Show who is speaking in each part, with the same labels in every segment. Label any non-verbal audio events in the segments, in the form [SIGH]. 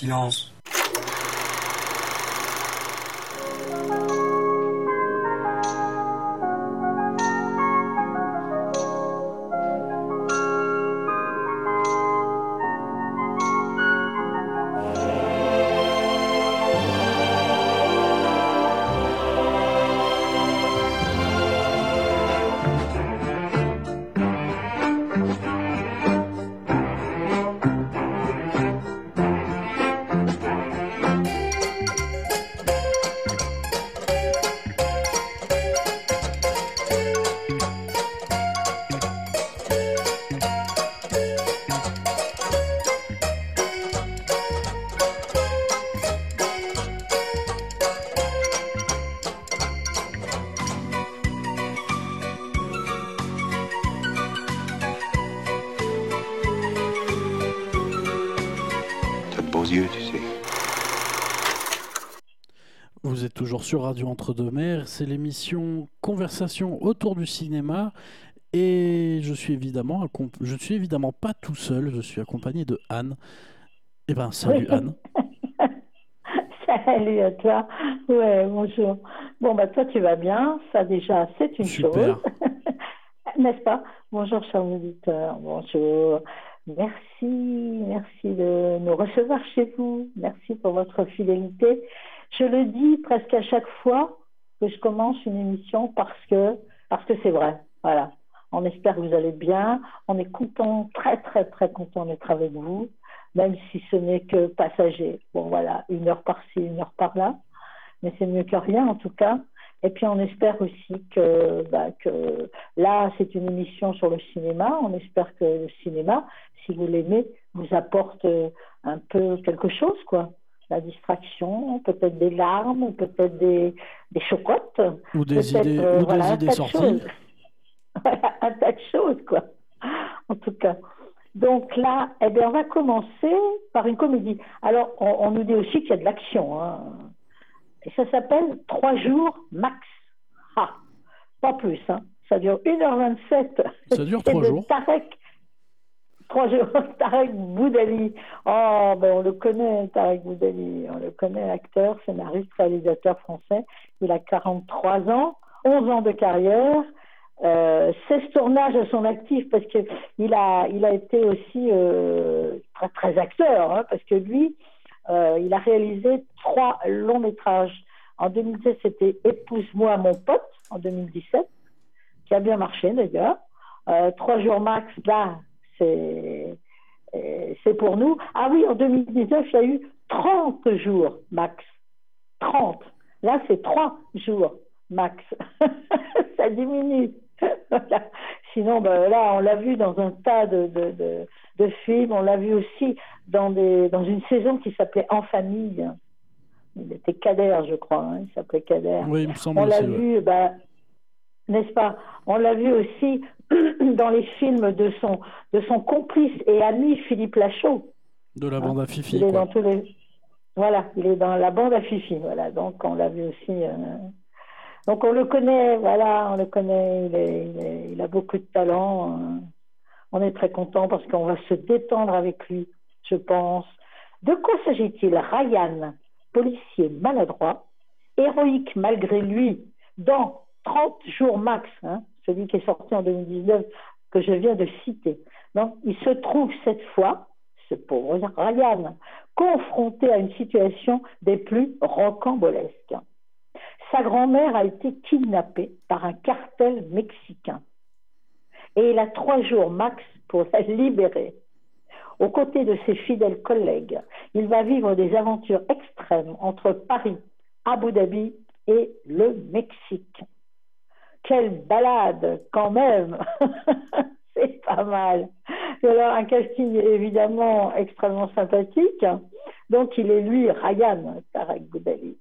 Speaker 1: Silence.
Speaker 2: Sur Radio Entre-deux-Mers, c'est l'émission Conversation autour du cinéma et je suis évidemment je suis évidemment pas tout seul, je suis accompagné de Anne. Eh ben salut
Speaker 3: Oui.
Speaker 2: Anne. [LAUGHS]
Speaker 3: Salut à toi. Ouais, bonjour. Bon, bah toi, tu vas bien. Ça, déjà, c'est une
Speaker 2: Super.
Speaker 3: chose. [LAUGHS] N'est-ce pas? Bonjour, chers auditeurs. Bonjour. Merci, merci de nous recevoir chez vous. Merci pour votre fidélité. Je le dis presque à chaque fois que je commence une émission parce que parce que c'est vrai. Voilà. On espère que vous allez bien. On est content, très très très content d'être avec vous même si ce n'est que passager. Bon, voilà, une heure par-ci, une heure par-là, mais c'est mieux que rien en tout cas. Et puis on espère aussi que, bah, là, c'est une émission sur le cinéma. On espère que le cinéma, si vous l'aimez, vous apporte euh, un peu quelque chose, quoi. La distraction, peut-être des larmes, peut-être des, des chocottes.
Speaker 2: Ou des idées,
Speaker 3: euh,
Speaker 2: ou
Speaker 3: voilà,
Speaker 2: des idées sorties. [LAUGHS]
Speaker 3: Voilà, un tas de choses, quoi. En tout cas. Donc là, eh bien, on va commencer par une comédie. Alors, on, on nous dit aussi qu'il y a de l'action. hein. Et ça s'appelle Trois jours max. Ah, pas plus. Hein. Ça dure 1h27.
Speaker 2: Ça dure
Speaker 3: C'est
Speaker 2: trois
Speaker 3: de
Speaker 2: jours.
Speaker 3: Tarek. Trois jours. [LAUGHS] Tarek Boudali. Oh, ben on le connaît, Tarek Boudali. On le connaît, acteur, scénariste, réalisateur français. Il a 43 ans, 11 ans de carrière. Euh, 16 tournages à son actif parce que il a, il a été aussi euh, très, très acteur hein, parce que lui, euh, il a réalisé trois longs métrages. En 2016, c'était Épouse-moi mon pote en 2017, qui a bien marché d'ailleurs. Euh, trois jours max, là, c'est euh, c'est pour nous. Ah oui, en 2019, il y a eu 30 jours max. 30. Là, c'est 3 jours max. [LAUGHS] Ça diminue. Voilà. Sinon, ben, là, on l'a vu dans un tas de, de, de, de films. On l'a vu aussi dans, des, dans une saison qui s'appelait En famille. Il était Kader, je crois. hein, Il s'appelait Kader.
Speaker 2: Oui, il me semble
Speaker 3: On l'a vu, ben, n'est-ce pas? On l'a vu aussi [CLEARS THROAT] dans les films de son, de son complice et ami Philippe Lachaud.
Speaker 2: De la bande à Fifi.
Speaker 3: Il est
Speaker 2: quoi.
Speaker 3: dans tous les. Voilà, il est dans la bande à Fifi. Voilà, donc on l'a vu aussi. euh, Donc on le connaît, voilà, on le connaît. Il, est- il est- il a beaucoup de talent. euh. On est très content parce qu'on va se détendre avec lui, je pense. De quoi s'agit-il? Ryan, policier maladroit, héroïque malgré lui, dans 30 jours max, hein, celui qui est sorti en 2019, que je viens de citer. Donc, il se trouve cette fois, ce pauvre Ryan, confronté à une situation des plus rocambolesques. Sa grand-mère a été kidnappée par un cartel mexicain et il a trois jours max pour la libérer. Aux côtés de ses fidèles collègues, il va vivre des aventures extrêmes entre Paris, Abu Dhabi et le Mexique. Quelle balade quand même [LAUGHS] C'est pas mal. Alors un casting évidemment extrêmement sympathique. Donc il est lui, Ryan Tarek Boudali.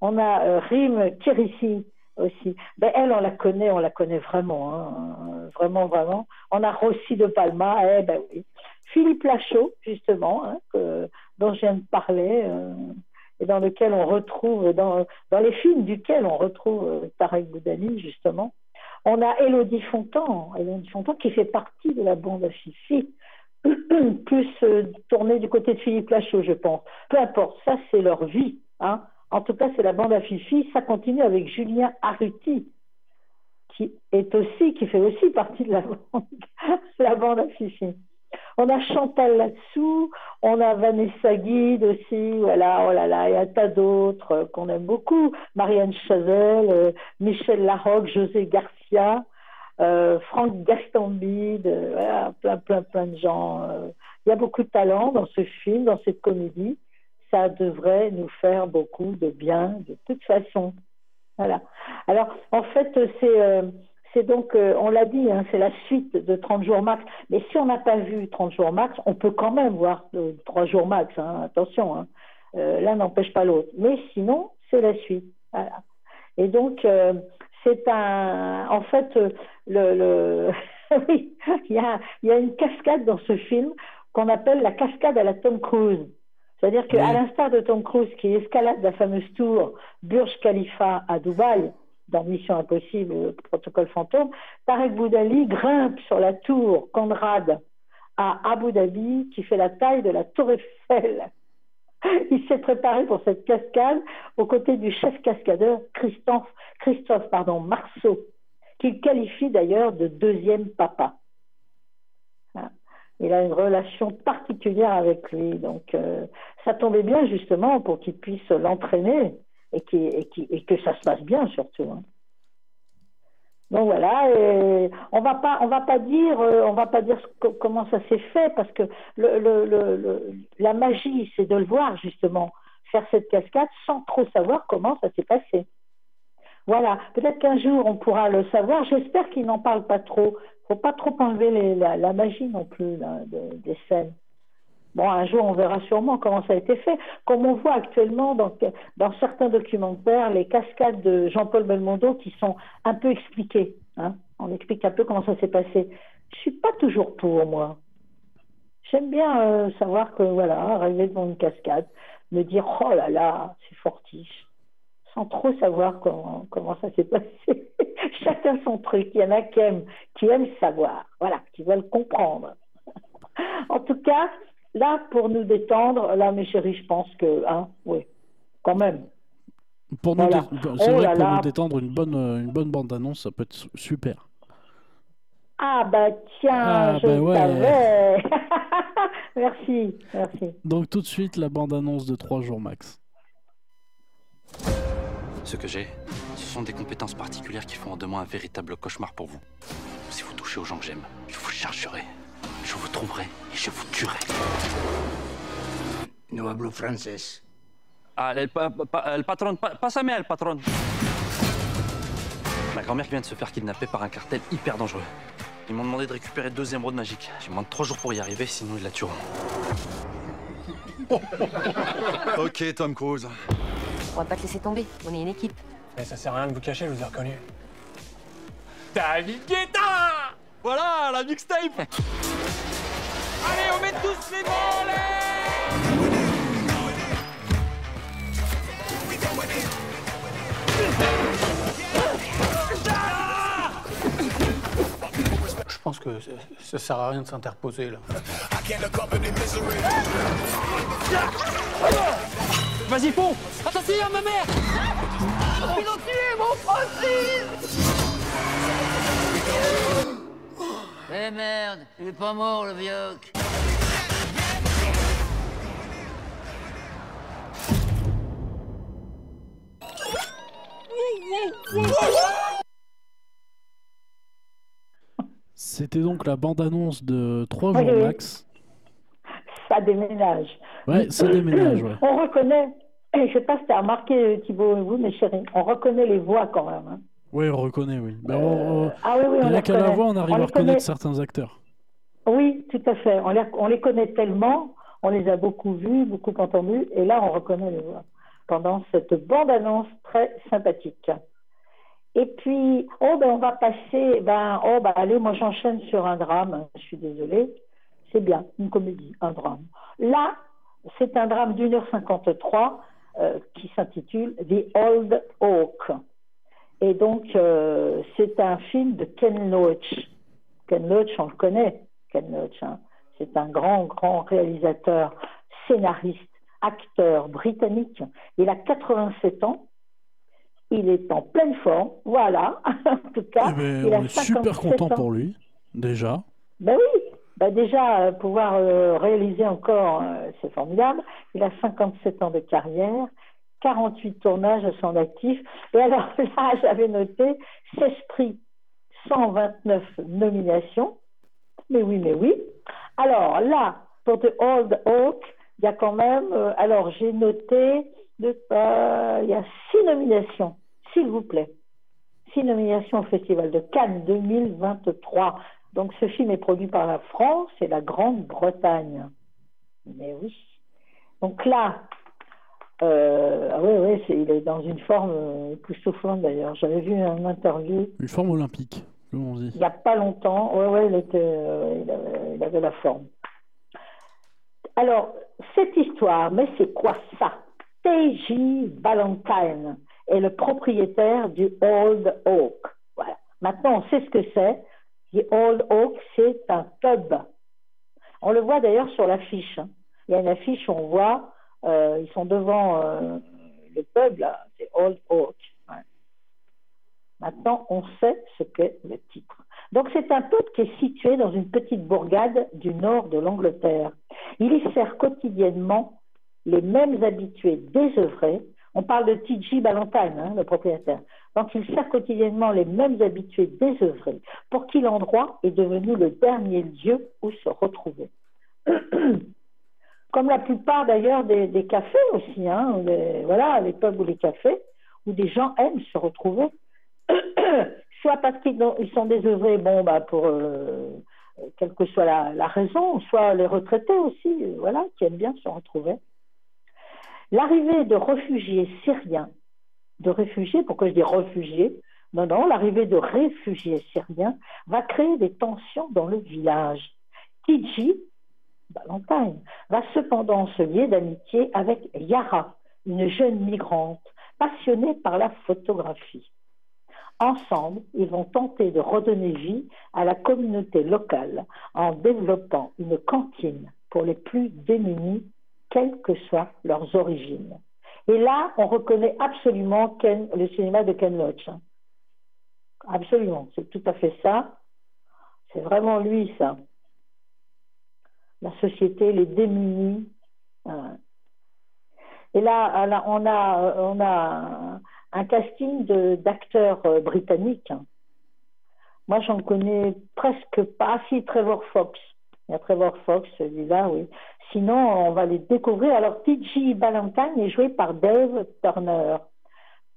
Speaker 3: On a euh, Rim Kirissi aussi. Ben, elle, on la connaît, on la connaît vraiment, hein, vraiment, vraiment. On a Rossi de Palma, eh ben oui. Philippe Lachaud, justement, hein, que- dont je viens de parler, euh, et dans lequel on retrouve, dans, dans les films duquel on retrouve euh, Tarek Boudali, justement. On a Élodie Fontan, Élodie Fontan qui fait partie de la bande à Fifi. [CLEARS THROAT] plus euh, tourné du côté de Philippe Lachaud, je pense. Peu importe, ça c'est leur vie. Hein. En tout cas, c'est la bande à Fifi. Ça continue avec Julien Arruti, qui est aussi, qui fait aussi partie de la bande, [LAUGHS] la bande à Fifi. On a Chantal là-dessous, on a Vanessa Guide aussi, voilà, oh là là, il y a un tas d'autres euh, qu'on aime beaucoup. Marianne Chazelle, euh, Michel Larocque, José Garcia, euh, Franck Gastambide, voilà, plein, plein, plein de gens. Il y a beaucoup de talent dans ce film, dans cette comédie. Ça devrait nous faire beaucoup de bien de toute façon. Voilà. Alors, en fait, c'est c'est donc, euh, on l'a dit, hein, c'est la suite de 30 jours max. Mais si on n'a pas vu 30 jours max, on peut quand même voir 3 jours max. Hein, attention, hein. euh, l'un n'empêche pas l'autre. Mais sinon, c'est la suite. Voilà. Et donc, euh, c'est un. En fait, le, [LAUGHS] oui, il y a, y a une cascade dans ce film qu'on appelle la cascade à la Tom Cruise. C'est-à-dire qu'à l'instar de Tom Cruise qui escalade la fameuse tour Burj Khalifa à Dubaï, dans Mission Impossible, Protocole Fantôme, Tarek Boudali grimpe sur la tour Conrad à Abu Dhabi, qui fait la taille de la tour Eiffel. [LAUGHS] Il s'est préparé pour cette cascade aux côtés du chef cascadeur Christophe, Christophe pardon, Marceau, qu'il qualifie d'ailleurs de deuxième papa. Hein. Il a une relation particulière avec lui, donc euh, ça tombait bien justement pour qu'il puisse l'entraîner et, qui, et, qui, et, que ça se passe bien surtout. Hein. Donc voilà, on va pas, on va pas dire, euh, on va pas dire comment ça s'est fait parce que la magie, c'est de le voir justement faire cette cascade sans trop savoir comment ça s'est passé. Voilà, peut-être qu'un jour on pourra le savoir. J'espère qu'il n'en parle pas trop. Faut pas trop enlever la, magie non plus des scènes. Bon, un jour, on verra sûrement comment ça a été fait. Comme on voit actuellement dans, certains documentaires, les cascades de Jean-Paul Belmondo qui sont un peu expliquées. Hein. On explique un peu comment ça s'est passé. Je suis pas toujours pour, moi. J'aime bien euh, savoir que, voilà, arriver devant une cascade, me dire, oh là là, c'est fortiche, sans trop savoir comment, comment ça s'est [LAUGHS] passé. Chacun son truc. Il y en a qui aiment, qui aiment savoir, voilà, qui veulent comprendre. [LAUGHS] en tout cas, Là, pour nous détendre, là, mes chéris, je pense que, hein, oui, quand même.
Speaker 2: Pour nous, c'est oh vrai pour nous détendre, une bonne, une bonne bande-annonce, ça peut être super.
Speaker 3: Ah bah tiens, ah, je bah savais. [LAUGHS] merci, merci.
Speaker 2: Donc tout de suite, la bande-annonce de 3 jours max.
Speaker 1: Ce que j'ai, ce sont des compétences particulières qui font de moi un véritable cauchemar pour vous. Si vous touchez aux gens que j'aime, je vous chargerai je vous trouverai et je vous tuerai.
Speaker 4: No hablo français.
Speaker 1: Ah, le, patron, pas, sa mère, le patron. Ma grand-mère vient de se faire kidnapper par un cartel hyper dangereux. Ils m'ont demandé de récupérer deux émeraudes magiques. J'ai moins de trois jours pour y arriver, sinon ils la tueront. [LAUGHS]
Speaker 5: ok, Tom Cruise.
Speaker 6: On va pas te laisser tomber, on est une équipe.
Speaker 7: Mais ça sert à rien de vous cacher, je vous ai reconnu. David Guetta Voilà, la mixtape [LAUGHS] Allez, on met tous les Je pense que ça sert à rien de s'interposer là. Vas-y, pont Attention, ma mère. Ils ont tué mon Francis
Speaker 6: eh merde, il est pas mort le vioc.
Speaker 2: C'était donc la bande-annonce de 3 jours max.
Speaker 3: Ça déménage.
Speaker 2: Ouais, ça déménage, ouais.
Speaker 3: On reconnaît, je sais pas si tu as remarqué Thibault et vous, mes chéris, on reconnaît les voix quand même. Hein.
Speaker 2: Oui, on reconnaît, oui. Ben, on, ah oui, oui, on qu'à la voix, on arrive à reconnaître certains acteurs.
Speaker 3: Oui, tout à fait. On les, on les connaît tellement, on les a beaucoup vus, beaucoup entendus, et là, on reconnaît les voix pendant cette bande-annonce très sympathique. Et puis, oh ben on va passer, ben oh ben allez, moi j'enchaîne sur un drame. Je suis désolée, c'est bien une comédie, un drame. Là, c'est un drame d'une heure cinquante-trois euh, qui s'intitule The Old Oak. Et donc, euh, c'est un film de Ken Loach. Ken Loach, on le connaît, Ken Loach. Hein. C'est un grand, grand réalisateur, scénariste, acteur britannique. Il a 87 ans. Il est en pleine forme. Voilà. [LAUGHS] en tout cas,
Speaker 2: Eh ben,
Speaker 3: il a
Speaker 2: on est super
Speaker 3: 57
Speaker 2: content
Speaker 3: ans.
Speaker 2: pour lui, déjà.
Speaker 3: Ben oui, ben déjà, euh, pouvoir euh, réaliser encore, euh, c'est formidable. Il a 57 ans de carrière, 48 tournages à son actif. Et alors [LAUGHS] là, j'avais noté 16 prix, 129 nominations. Mais oui, mais oui. Alors là, pour The Old Oak, il y a quand même, euh, alors j'ai noté, euh, il y a six nominations, s'il vous plaît. Six nominations au Festival de Cannes 2023. Donc ce film est produit par la France et la Grande-Bretagne. Mais oui. Donc là, euh, ah oui, il est dans une forme euh, époustouflante d'ailleurs. J'avais vu un interview
Speaker 2: Une forme olympique, comme on dit.
Speaker 3: il n'y a pas longtemps. Oui, oui, il, était, euh, il, avait, il avait la forme. Alors, cette histoire, mais c'est quoi ça? T.J. Valentine est le propriétaire du Old Oak. Voilà. Maintenant, on sait ce que c'est. The Old Oak, c'est un pub. On le voit d'ailleurs sur l'affiche. hein. Il y a une affiche où on voit, euh, ils sont devant euh, le pub, là, c'est Old Oak. Maintenant, on sait ce qu'est le titre. Donc, c'est un pub qui est situé dans une petite bourgade du nord de l'Angleterre. Il y sert quotidiennement les mêmes habitués désœuvrés. On parle de T.J. Ballantyne, hein, le propriétaire. Donc, il sert quotidiennement les mêmes habitués désœuvrés, pour qui l'endroit est devenu le dernier lieu où se retrouver. [CLEARS THROAT] Comme la plupart d'ailleurs des, des cafés aussi, hein, les- voilà, les pubs ou les cafés, où des gens aiment se retrouver. [COUGHS] soit parce qu'ils ils sont désœuvrés, bon, bah, pour euh, quelle que soit la, raison, soit les retraités aussi, voilà, qui aiment bien se retrouver. L'arrivée de réfugiés syriens, pourquoi je dis réfugiés? Non, non, l'arrivée de réfugiés syriens va créer des tensions dans le village. Tiji, Valentine, va cependant se lier d'amitié avec Yara, une jeune migrante passionnée par la photographie. Ensemble, ils vont tenter de redonner vie à la communauté locale en développant une cantine pour les plus démunis, quelles que soient leurs origines. Et là, on reconnaît absolument le cinéma de Ken Loach. Absolument, c'est tout à fait ça. C'est vraiment lui, ça. La société, les démunis. hein. Et là, on a, un casting d'acteurs euh, britanniques. hein. Moi, j'en connais presque pas. Si, Trevor Fox. Il y a Trevor Fox, celui-là, oui. Sinon, on va les découvrir. Alors, T.J. Ballantyne est joué par Dave Turner,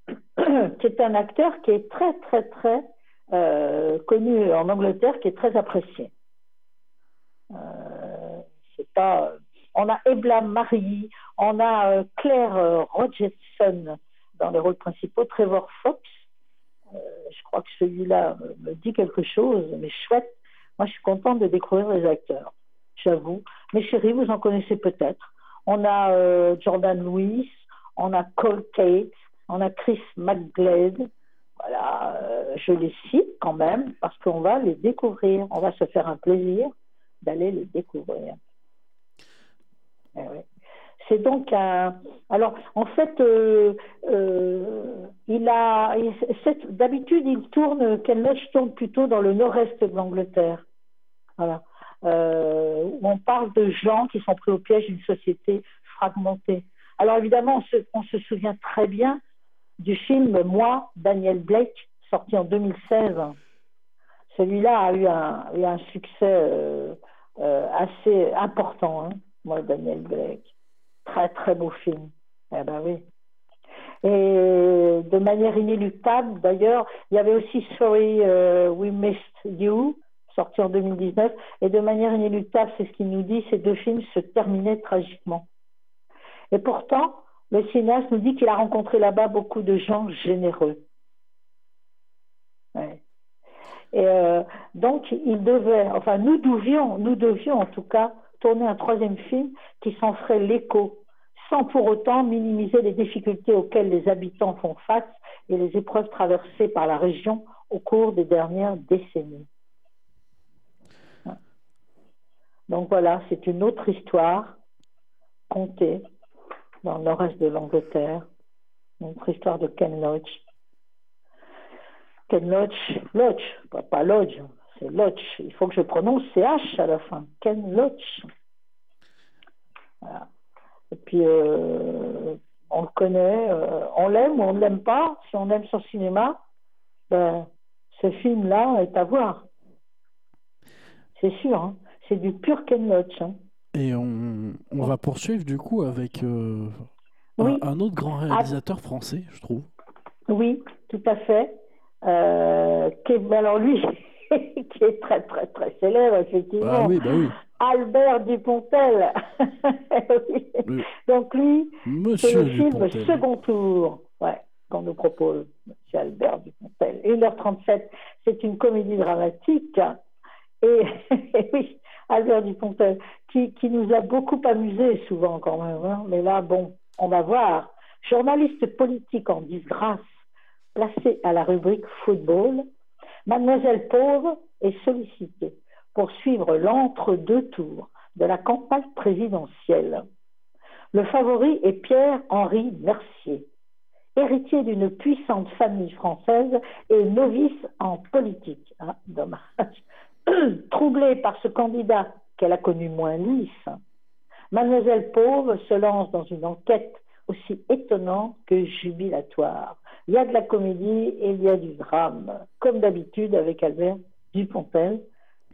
Speaker 3: [CLEARS THROAT] qui est un acteur qui est très, très, très euh, connu en Angleterre, qui est très apprécié. Euh, pas... On a Ebla Marie, on a euh, Claire euh, Rogerson dans les rôles principaux, Trevor Fox. Euh, je crois que celui-là me, dit quelque chose, mais chouette. Moi, je suis contente de découvrir les acteurs, j'avoue. Mes chéris, vous en connaissez peut-être. On a euh, Jordan Lewis, on a Cole Tate, on a Chris McGlade. Voilà, euh, je les cite quand même parce qu'on va les découvrir. On va se faire un plaisir d'aller les découvrir. Eh. C'est donc un. Alors, en fait, euh, euh, il a. D'habitude, il tourne. Ken Loach tourne plutôt dans le nord-est de l'Angleterre. Voilà. Euh, où on parle de gens qui sont pris au piège d'une société fragmentée. Alors, évidemment, on se, souvient très bien du film Moi, Daniel Blake, sorti en 2016. Celui-là a eu un, succès assez important. Hein. Moi, Daniel Blake. Très, très beau film. Eh ben oui. Et de manière inéluctable, d'ailleurs, il y avait aussi Sorry euh, We Missed You, sorti en 2019. Et de manière inéluctable, c'est ce qu'il nous dit, ces deux films se terminaient tragiquement. Et pourtant, le cinéaste nous dit qu'il a rencontré là-bas beaucoup de gens généreux. Ouais. Et euh, donc, il devait, enfin, nous devions, nous devions en tout cas tourner un troisième film qui s'en ferait l'écho, sans pour autant minimiser les difficultés auxquelles les habitants font face et les épreuves traversées par la région au cours des dernières décennies. Donc voilà, c'est une autre histoire contée dans le nord-est de l'Angleterre, une autre histoire de Ken Loach. Ken Loach, pas, pas Lodge, c'est Loach. Il faut que je prononce CH à la fin. Ken Loach. Voilà. Et puis, euh, on le connaît, euh, on l'aime ou on ne l'aime pas. Si on aime son cinéma, ben, ce film-là est à voir. C'est sûr, hein. c'est du pur Ken Loach. hein.
Speaker 2: Et on, on va poursuivre du coup avec euh, un-
Speaker 3: Oui.
Speaker 2: un, autre grand réalisateur français, je trouve.
Speaker 3: Oui, tout à fait. Euh, alors lui, [LAUGHS] qui est très très très célèbre effectivement.
Speaker 2: Ah oui, bah oui.
Speaker 3: Albert Dupontel. [LAUGHS] Donc lui, c'est le film
Speaker 2: Dupontel.
Speaker 3: Second Tour, ouais, qu'on nous propose, Monsieur Albert Dupontel. 1h37, c'est une comédie dramatique. Et, [LAUGHS] et oui, Albert Dupontel, qui, qui nous a beaucoup amusés souvent quand même. hein. Mais là, bon, on va voir. Journaliste politique en disgrâce, placé à la rubrique football, Mademoiselle Pauvre est sollicitée pour suivre l'entre-deux tours de la campagne présidentielle. Le favori est Pierre-Henri Mercier, héritier d'une puissante famille française et novice en politique. Ah. [CLEARS THROAT] Troublée par ce candidat qu'elle a connu moins lisse, Mademoiselle Pauvre se lance dans une enquête aussi étonnante que jubilatoire. Il y a de la comédie et il y a du drame. Comme d'habitude avec Albert Dupontel,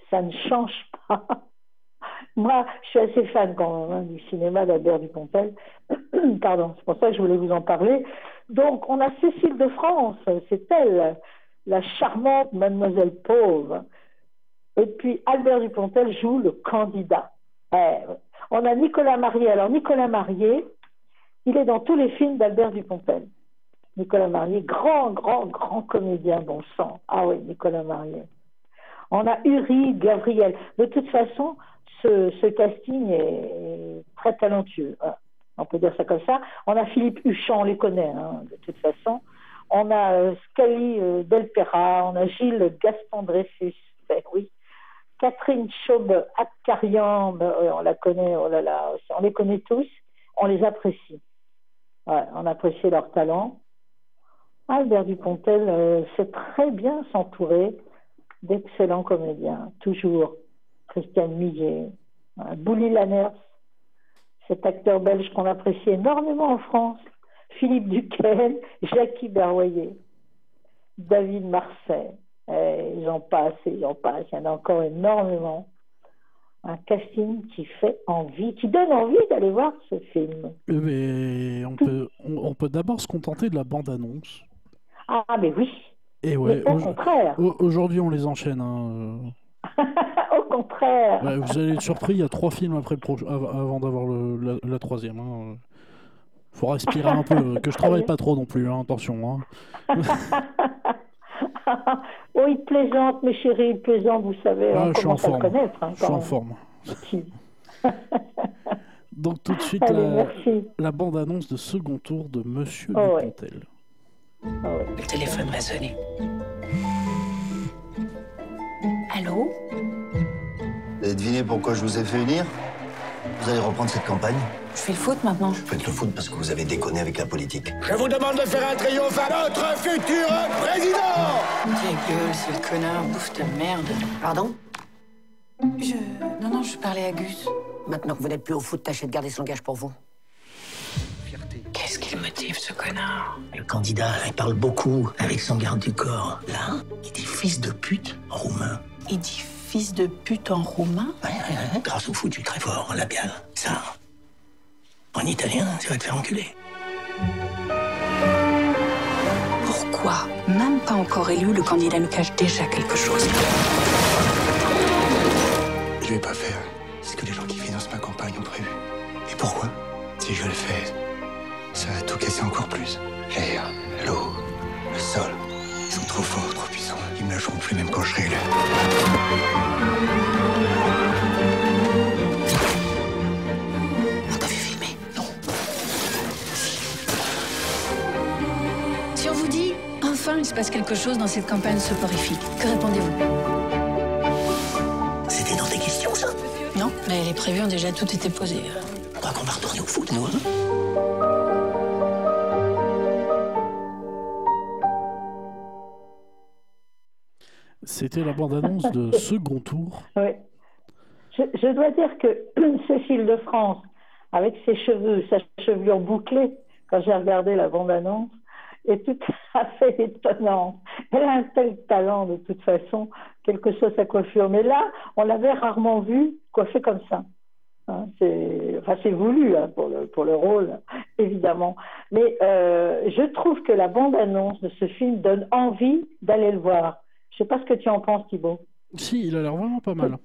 Speaker 3: ça ne change pas. [LAUGHS] Moi, je suis assez fan quand même hein, du cinéma d'Albert Dupontel. [CLEARS THROAT] Pardon, c'est pour ça que je voulais vous en parler. Donc, on a Cécile de France, c'est elle, la charmante Mademoiselle Pauvre. Et puis, Albert Dupontel joue le candidat. On a Nicolas Marié. Alors, Nicolas Marié, il est dans tous les films d'Albert Dupontel. Nicolas Marié, grand, grand, grand comédien, bon sang. Ah oui, Nicolas Marié. On a Uri Gabriel. De toute façon, ce, casting est, très talentueux. Voilà. On peut dire ça comme ça. On a Philippe Huchon, on les connaît, hein, de toute façon. On a euh, Scali euh, Delpera, on a Gilles Gaston Dreyfus, ben oui. Catherine Chaube Akkarian, ben, ouais, on la connaît, oh on les connaît tous, on les apprécie. On apprécie leur talent. Albert Dupontel euh, sait très bien s'entourer d'excellents comédiens, toujours. Christian Millet, hein, Bouli Lanners, cet acteur belge qu'on apprécie énormément en France, Philippe Duquesne, Jackie Berroyer, David Marseille, et j'en passe et j'en passe, il y en a encore énormément. Un casting qui fait envie, qui donne envie d'aller voir ce film.
Speaker 2: Mais on peut, on, on peut d'abord se contenter de la bande-annonce.
Speaker 3: Ah, mais oui,
Speaker 2: Et ouais,
Speaker 3: mais au
Speaker 2: au-
Speaker 3: contraire,
Speaker 2: au- aujourd'hui on les enchaîne. hein, [LAUGHS]
Speaker 3: au contraire.
Speaker 2: euh. Ouais, vous allez être surpris, il y a trois films après le avant d'avoir la, la troisième. hein. Faut respirer un peu, euh, que je travaille pas trop non plus, hein, attention. hein. [LAUGHS]
Speaker 3: oh, il plaisante, mes chéris, il plaisante, vous savez,
Speaker 2: Ah, je suis en forme.
Speaker 3: connaître.
Speaker 2: Je suis en forme. [LAUGHS] Donc tout de suite
Speaker 3: Allez,
Speaker 2: la, bande-annonce de second tour de Monsieur
Speaker 3: Oh, ouais. Ah ouais.
Speaker 4: Le téléphone va sonner.
Speaker 8: Allô?
Speaker 9: Vous avez deviné pourquoi je vous ai fait venir? Vous allez reprendre cette campagne?
Speaker 8: Je fais le foot maintenant.
Speaker 9: Vous faites le foot parce que vous avez déconné avec la politique.
Speaker 7: Je vous demande de faire un triomphe à notre futur président
Speaker 4: Ta gueule, sale connard, bouffe ta merde.
Speaker 8: Pardon?
Speaker 4: Je. Non, non, je parlais à Gus.
Speaker 8: Maintenant que vous n'êtes plus au foot, tâchez de garder ce langage pour vous.
Speaker 4: Motive, ce connard
Speaker 9: Le candidat, il parle beaucoup avec son garde du corps. Là, il dit fils de pute en roumain.
Speaker 4: Il dit fils de pute en roumain?
Speaker 9: Ouais, ouais, ouais. Grâce au suis très fort en labial. Ça, en italien, ça va te faire enculer.
Speaker 4: Pourquoi? Même pas encore élu, le candidat nous cache déjà quelque chose.
Speaker 10: Je vais pas faire ce que les gens qui financent ma campagne ont prévu. Et pourquoi? Si je le fais, ça va tout casser encore plus. L'air, l'eau, le sol. Ils sont trop forts, trop puissants. Ils me lâcheront plus même quand je serai élu.
Speaker 4: On t'a vu filmer
Speaker 11: Si on vous dit enfin il se passe quelque chose dans cette campagne soporifique, que répondez-vous
Speaker 9: C'était dans tes questions, ça
Speaker 4: Non, mais
Speaker 11: avait prévu ont déjà tout été posé.
Speaker 9: On croit qu'on va retourner au foot, nous, hein
Speaker 2: C'était la bande-annonce de [LAUGHS] Second Tour.
Speaker 3: Oui. Je, je dois dire que [CLEARS THROAT] Cécile de France, avec ses cheveux, sa chevelure bouclée, quand j'ai regardé la bande-annonce, est tout à [LAUGHS] fait étonnante. Elle a un tel talent de toute façon, quelle que soit sa coiffure. Mais là, on l'avait rarement vue coiffée comme ça. Hein, c'est enfin, c'est voulu hein, pour, le, pour le rôle, évidemment. Mais euh, je trouve que la bande-annonce de ce film donne envie d'aller le voir. Je sais pas ce que tu en penses, Thibault.
Speaker 2: Si, il a l'air vraiment pas mal.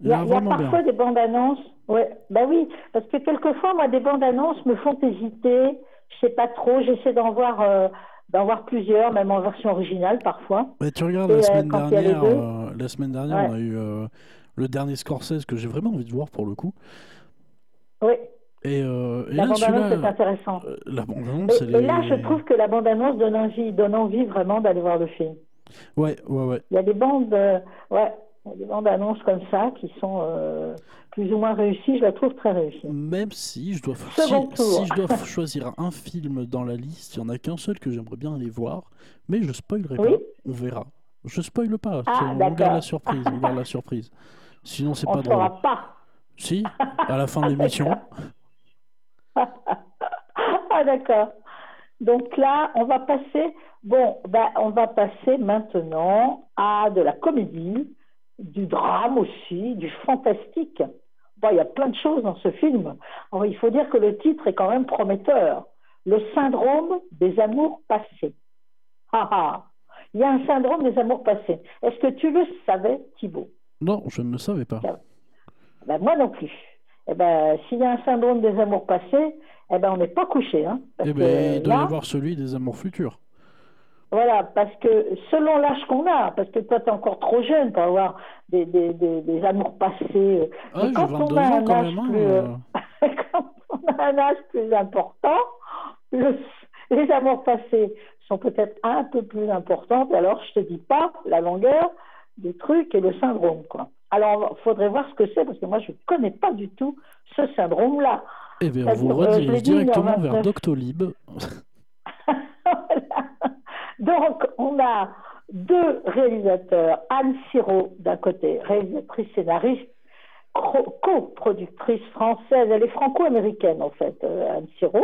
Speaker 3: Il y a, il y a parfois des bandes annonces. Ouais, bah oui, parce que quelquefois, moi, des bandes annonces me font hésiter. Je sais pas trop. J'essaie d'en voir, euh, d'en voir plusieurs, même en version originale parfois.
Speaker 2: Mais tu regardes
Speaker 3: Et,
Speaker 2: la
Speaker 3: euh,
Speaker 2: semaine
Speaker 3: a
Speaker 2: dernière, euh, la semaine dernière,
Speaker 3: Ouais.
Speaker 2: on a eu le dernier Scorsese que j'ai vraiment envie de voir pour le coup.
Speaker 3: Oui,
Speaker 2: Et, euh, et
Speaker 3: la
Speaker 2: là,
Speaker 3: bande annonce
Speaker 2: celui-là,
Speaker 3: est intéressante.
Speaker 2: la bande-annonce,
Speaker 3: Et, là, je trouve que la bande annonce donne envie, donne envie vraiment d'aller voir le film.
Speaker 2: Ouais, ouais, ouais.
Speaker 3: Il y a des bandes, euh, ouais, il y a des bandes annonces comme ça qui sont euh, plus ou moins réussies. Je la trouve très réussie.
Speaker 2: Même si je dois, si, je dois [LAUGHS] choisir un film dans la liste, il n'y en a qu'un seul que j'aimerais bien aller voir, mais je spoilerai
Speaker 3: Oui.
Speaker 2: pas. On verra. Je spoile pas.
Speaker 3: Ah,
Speaker 2: on garde la surprise. On garde la surprise. Sinon, c'est
Speaker 3: On
Speaker 2: pas
Speaker 3: ne
Speaker 2: drôle.
Speaker 3: saura pas.
Speaker 2: Si, à la fin de l'émission. [LAUGHS]
Speaker 3: ah d'accord. Donc là, on va passer. Bon, ben, on va passer maintenant à de la comédie, du drame aussi, du fantastique. Bon, il y a plein de choses dans ce film. Alors, il faut dire que le titre est quand même prometteur. Le syndrome des amours passés. Ah ah. Il y a un syndrome des amours passés. Est-ce que tu le savais, Thibault
Speaker 2: Non, je ne le savais pas.
Speaker 3: ben, moi non plus. Eh ben, s'il y a un syndrome des amours passés, eh ben, on n'est pas couché. Hein,
Speaker 2: Eh ben, il doit y avoir celui des amours futurs.
Speaker 3: voilà, parce que selon l'âge qu'on a, parce que toi, tu es encore trop jeune pour avoir des, des, des, des amours passés. euh,
Speaker 2: Ah,
Speaker 3: mais quand
Speaker 2: 22
Speaker 3: on a un
Speaker 2: quand
Speaker 3: âge
Speaker 2: même. hein,
Speaker 3: plus,
Speaker 2: euh.
Speaker 3: euh, [LAUGHS] quand on a un âge plus important, le- les amours passés sont peut-être un peu plus importantes. Alors, je te dis pas la longueur du truc et le syndrome, quoi. Alors, il faudrait voir ce que c'est, parce que moi, je ne connais pas du tout ce syndrome-là.
Speaker 2: Eh bien, on vous
Speaker 3: euh,
Speaker 2: redirige directement vers
Speaker 3: 29.
Speaker 2: Doctolib. [LAUGHS]
Speaker 3: Donc, on a deux réalisateurs, Anne Siro d'un côté, réalisatrice scénariste, co- coproductrice française, elle est franco-américaine en fait, euh, Anne Siro,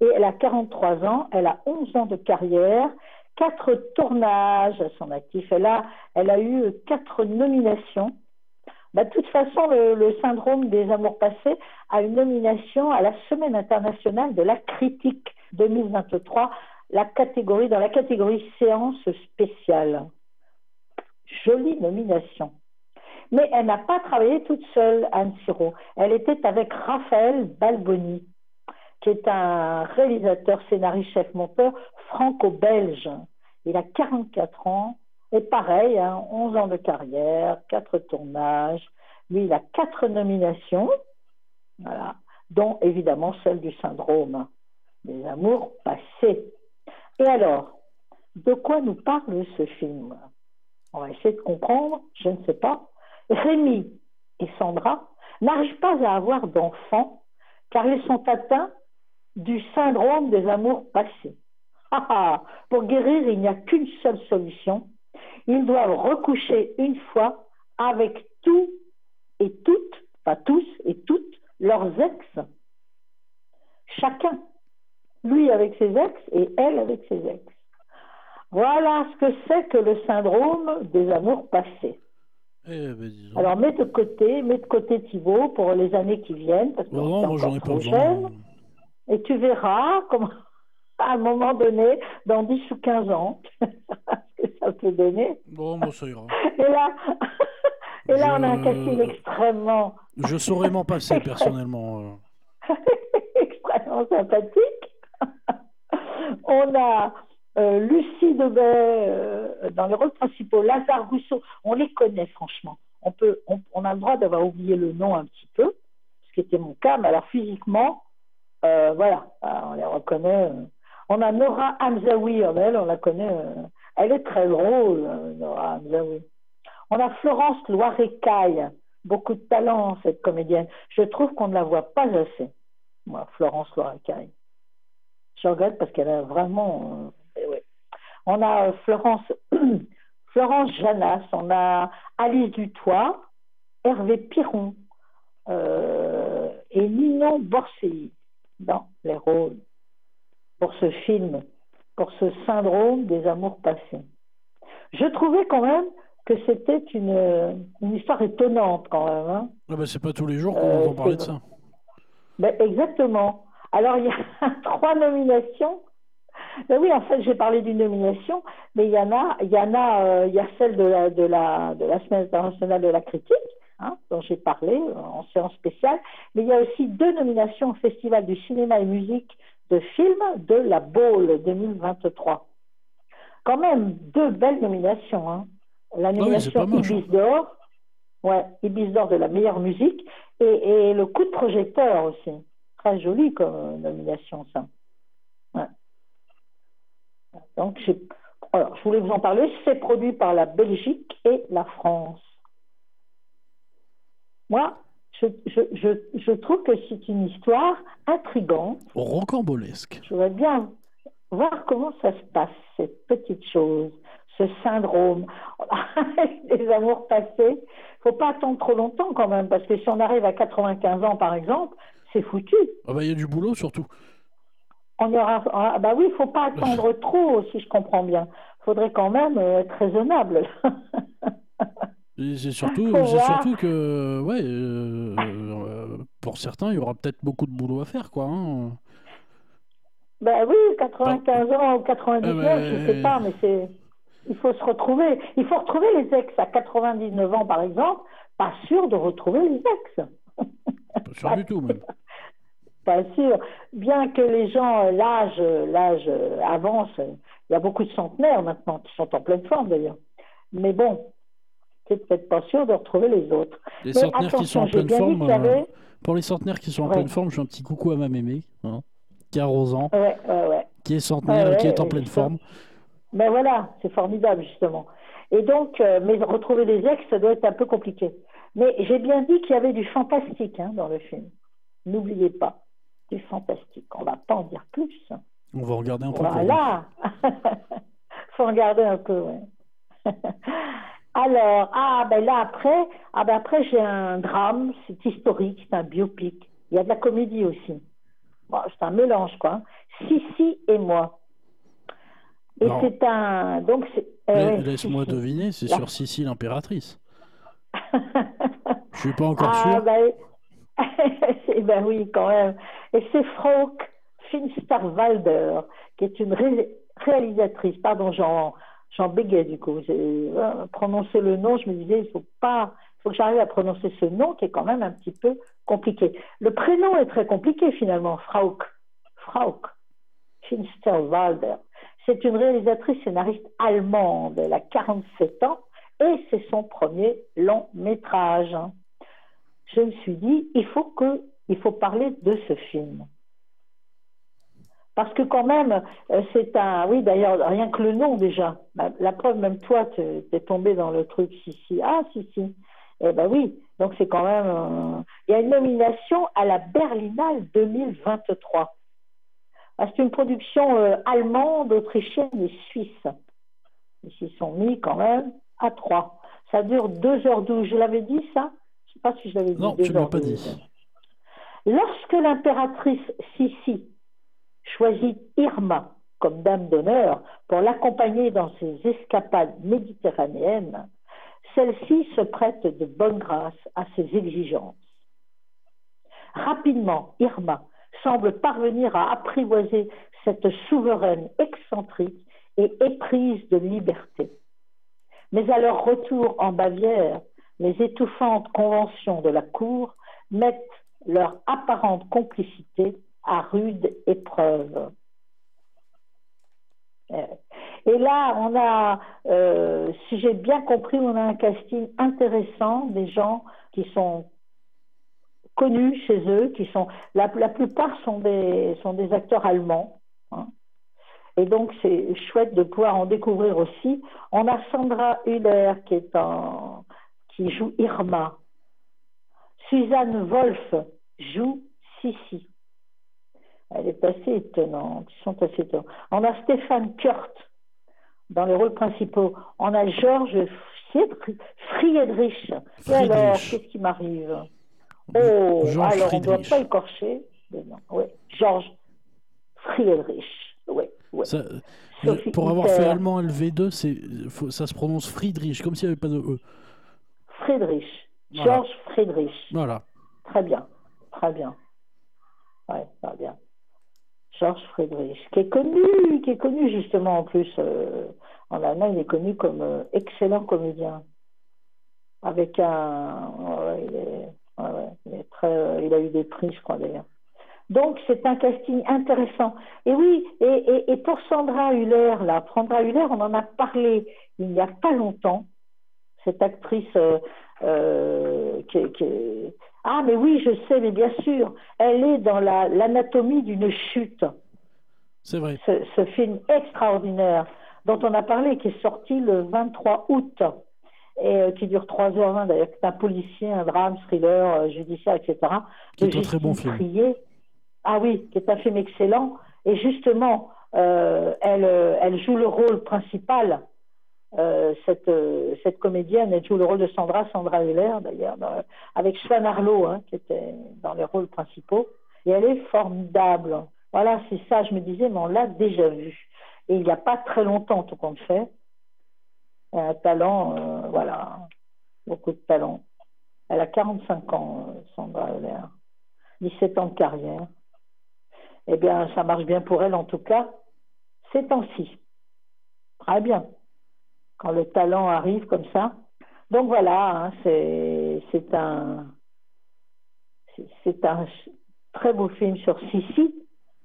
Speaker 3: et elle a 43 ans, elle a 11 ans de carrière, quatre tournages à son actif, elle a, elle a eu quatre nominations. Bah, de toute façon, le, syndrome des amours passés a une nomination à la Semaine internationale de la critique 2023, la catégorie, dans la catégorie séance spéciale. Jolie nomination. Mais elle n'a pas travaillé toute seule, Anne Siro. Elle était avec Raphaël Balboni, qui est un réalisateur, scénariste, chef-monteur franco-belge. Il a 44 ans et pareil, hein, 11 ans de carrière, 4 tournages. Lui, il a 4 nominations, voilà, dont évidemment celle du syndrome des amours passés. Et alors, de quoi nous parle ce film? On va essayer de comprendre, je ne sais pas. Rémi et Sandra n'arrivent pas à avoir d'enfants car ils sont atteints du syndrome des amours passés. Ah ah, Pour guérir, il n'y a qu'une seule solution. Ils doivent recoucher une fois avec tous et toutes, pas tous et toutes, leurs ex. Chacun. Lui avec ses ex et elle avec ses ex. Voilà ce que c'est que le syndrome des amours passés.
Speaker 2: Eh ben.
Speaker 3: Alors mets de côté, mets de côté Thibault pour les années qui viennent, parce que
Speaker 2: non, moi ai pas besoin.
Speaker 3: et tu verras comment, [LAUGHS] à un moment donné, dans 10 ou 15 ans, [LAUGHS] donner.
Speaker 2: Bon, moi ça ira. [LAUGHS]
Speaker 3: Et là, et là on a un casting extrêmement,
Speaker 2: Je saurais m'en passer [LAUGHS] personnellement. euh. [LAUGHS]
Speaker 3: extrêmement sympathique. on a euh, Lucie Debay euh, dans les rôles principaux, Lazare Rousseau, on les connaît franchement. On, peut, on, on a le droit d'avoir oublié le nom un petit peu, ce qui était mon cas, mais alors physiquement, euh, voilà, euh, on les reconnaît. On a Nora Hamzaoui, elle, on la connaît, euh, elle est très drôle, euh, Nora Hamzaoui. On a Florence Loirecaille beaucoup de talent, cette comédienne. Je trouve qu'on ne la voit pas assez, moi, Florence Loracaille. Je regrette parce qu'elle a vraiment. euh, ouais. On a euh, Florence, [CLEARS THROAT] Florence Janas, on a Alice Dutoit, Hervé Piron euh, et Ninon Borselli dans les rôles pour ce film, pour ce syndrome des amours passés. Je trouvais quand même que c'était une, une histoire étonnante quand même. hein.
Speaker 2: Ah bah, c'est pas tous les jours qu'on
Speaker 3: Euh,
Speaker 2: entend parler de ça.
Speaker 3: Ben, exactement. Alors, il y a [LAUGHS] trois nominations. Ben oui, en fait, j'ai parlé d'une nomination, mais il y en a, il y en a, euh, il y a celle de la, de la, de la Semaine internationale de la critique, hein, dont j'ai parlé euh, en séance spéciale, mais il y a aussi deux nominations au Festival du cinéma et musique de films de la Baule 2023. Quand même, deux belles nominations. Hein. La
Speaker 2: Ah oui,
Speaker 3: nomination
Speaker 2: pas moche.
Speaker 3: Ibis d'or, ouais, Ibis d'or de la meilleure musique, et, et le coup de projecteur aussi. Très joli comme nomination, ça. Ouais. Donc, alors, je voulais vous en parler. C'est produit par la Belgique et la France. Moi, je, je, je, je trouve que c'est une histoire intrigante.
Speaker 2: Rocambolesque.
Speaker 3: Je voudrais bien voir comment ça se passe, cette petite chose, ce syndrome [LAUGHS] des amours passés. Il faut pas attendre trop longtemps quand même, parce que si on arrive à 95 ans, par exemple, c'est foutu.
Speaker 2: Ah bah, il y a du boulot surtout.
Speaker 3: On aura, ah bah oui, il faut pas attendre [LAUGHS] trop, si je comprends bien. Il faudrait quand même euh, être raisonnable. [LAUGHS]
Speaker 2: C'est surtout, c'est
Speaker 3: voir.
Speaker 2: surtout que, ouais, euh, euh, pour certains, il y aura peut-être beaucoup de boulot à faire, quoi. hein.
Speaker 3: Ben oui, 95 ans ou 99,
Speaker 2: Ah ben,
Speaker 3: je sais pas, mais c'est. Il faut se retrouver. Il faut retrouver les ex à 99 ans, par exemple. Pas sûr de retrouver les ex. [LAUGHS]
Speaker 2: Pas sûr du tout, même. [LAUGHS]
Speaker 3: Pas sûr. Bien que les gens, euh, l'âge, euh, l'âge euh, avance. euh, Il y a beaucoup de centenaires maintenant qui sont en pleine forme d'ailleurs. Mais bon, c'est peut-être pas sûr de retrouver les autres.
Speaker 2: Les
Speaker 3: Mais
Speaker 2: centenaires qui sont en
Speaker 3: j'ai
Speaker 2: pleine forme.
Speaker 3: avait-
Speaker 2: euh, pour les centenaires qui sont en
Speaker 3: Ouais.
Speaker 2: pleine forme, je fais un petit coucou à ma mémé, hein, qui a 11 ans,
Speaker 3: Ouais, ouais, ouais.
Speaker 2: qui est centenaire et qui est en pleine forme.
Speaker 3: Ben voilà, c'est formidable justement. Et donc, euh, mais retrouver les ex, ça doit être un peu compliqué. Mais j'ai bien dit qu'il y avait du fantastique hein, dans le film. N'oubliez pas, du fantastique. On va pas en dire plus.
Speaker 2: On va regarder un peu.
Speaker 3: Voilà. [LAUGHS] Faut regarder un peu, ouais. [LAUGHS] Alors, ah ben là après, ah ben après j'ai un drame, c'est historique, c'est un biopic. Il y a de la comédie aussi. Bon, c'est un mélange quoi. Sissi et moi. Et c'est un donc eh
Speaker 2: Laisse-moi deviner, c'est sur Sissi l'impératrice. [LAUGHS] Je suis pas encore
Speaker 3: ah,
Speaker 2: sûr.
Speaker 3: Ben, c'est- [LAUGHS] ben oui, quand même. Et c'est Frauke Finsterwalder, qui est une ré- réalisatrice. Pardon, j'en, j'en bégayais du coup. Euh, prononcé le nom, je me disais, il faut pas, faut que j'arrive à prononcer ce nom qui est quand même un petit peu compliqué. Le prénom est très compliqué finalement, Frauke. Frauke Finsterwalder. C'est une réalisatrice scénariste allemande. Elle a 47 ans et c'est son premier long métrage. Je me suis dit, il faut que, il faut parler de ce film. Parce que quand même, euh, c'est un... Oui, d'ailleurs, rien que le nom déjà. La, la preuve, même toi, tu es tombé dans le truc, si, si. Ah, si, si. Eh ben oui, donc c'est quand même... euh, Il y a une nomination à la Berlinale 2023. Ah, C'est une production euh, allemande, autrichienne et suisse. Ils s'y sont mis quand même à trois. Ça dure 2h12. Je l'avais dit, ça? Je ne sais pas si je l'avais dit.
Speaker 2: Non, tu ne l'as pas
Speaker 3: 2h12.
Speaker 2: dit.
Speaker 3: Lorsque l'impératrice Sissi choisit Irma comme dame d'honneur pour l'accompagner dans ses escapades méditerranéennes, celle-ci se prête de bonne grâce à ses exigences. Rapidement, Irma semble parvenir à apprivoiser cette souveraine excentrique et éprise de liberté. Mais à leur retour en Bavière, les étouffantes conventions de la cour mettent leur apparente complicité à rude épreuve. Euh, Et là, on a, euh, si j'ai bien compris, on a un casting intéressant, des gens qui sont connus chez eux, qui sont la, plupart sont des acteurs allemands. hein. Et donc c'est chouette de pouvoir en découvrir aussi. On a Sandra Hüller qui joue Irma. Suzanne Wolf joue Sissi. Est assez étonnante. Ils sont assez étonnants. On a Stéphane Kurt dans les rôles principaux. On a Georges Friedrich. Et alors, qu'est-ce qui m'arrive? Oh,
Speaker 2: Georges
Speaker 3: alors on ne doit
Speaker 2: Friedrich.
Speaker 3: pas écorcher. Oui, Georges Friedrich. Oui.
Speaker 2: Ça- pour avoir
Speaker 3: Hutter.
Speaker 2: fait allemand LV2, c'est, faut- ça se prononce Friedrich, comme s'il n'y avait pas de E.
Speaker 3: Friedrich.
Speaker 2: Voilà.
Speaker 3: Georges Friedrich.
Speaker 2: Voilà.
Speaker 3: Très bien, très bien. Ouais, très bien. Georges Friedrich, qui est connu, qui est connu justement en plus euh, en Allemagne, il est connu comme euh, excellent comédien. Avec un, il, a eu des prix, je crois d'ailleurs. Donc c'est un casting intéressant. Et oui, et, pour Sandra Hüller, là, Sandra on en a parlé il n'y a pas longtemps. Cette actrice euh, qui, qui est- Ah, mais oui, je sais, mais bien sûr, elle est dans la- l'anatomie d'une chute.
Speaker 2: C'est vrai.
Speaker 3: Ce, ce film extraordinaire dont on a parlé, qui est sorti le 23 août et euh, qui dure 3h20 d'ailleurs, c'est un policier, un drame, thriller, euh, judiciaire, etc.
Speaker 2: Qui est un très bon film.
Speaker 3: Ah oui, qui est un film excellent. Et justement, euh, elle, elle joue le rôle principal. Euh, cette, euh, cette comédienne, elle joue le rôle de Sandra, Sandra Hüller d'ailleurs, avec Swan Arlo, hein, qui était dans les rôles principaux. Et elle est formidable. Voilà, c'est ça, je me disais, mais on l'a déjà vu. Et il n'y a pas très longtemps, tout compte fait. Un talent, euh, voilà, beaucoup de talent. Elle a 45 ans, euh, Sandra Hüller. 17 ans de carrière. Eh bien, ça marche bien pour elle en tout cas, ces temps-ci. Très bien. Quand le talent arrive comme ça. Donc voilà, hein, c'est un c'est- un très beau film sur Sissi.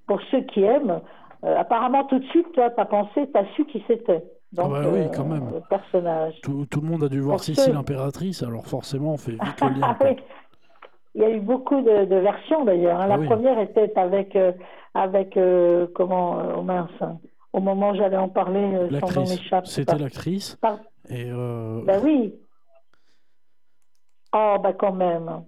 Speaker 3: Pour ceux qui aiment, Euh, apparemment tout de suite, toi, t'as pensé, t'as su qui c'était.
Speaker 2: Ah bah oui,
Speaker 3: euh,
Speaker 2: quand même.
Speaker 3: Le personnage.
Speaker 2: Tout, tout le monde a dû voir Sissi
Speaker 3: ceux-
Speaker 2: l'impératrice, alors forcément on fait vite le [LAUGHS] lien.
Speaker 3: Ah oui. Il y a eu beaucoup de, de versions d'ailleurs. hein. La
Speaker 2: Ah oui.
Speaker 3: première était avec, euh, avec euh, comment, euh, oh. Au moment où j'allais en parler, son nom
Speaker 2: L'actrice,
Speaker 3: m'échappe.
Speaker 2: c'était l'actrice.
Speaker 3: par-
Speaker 2: Et
Speaker 3: Ben oui. Oh, bah quand même.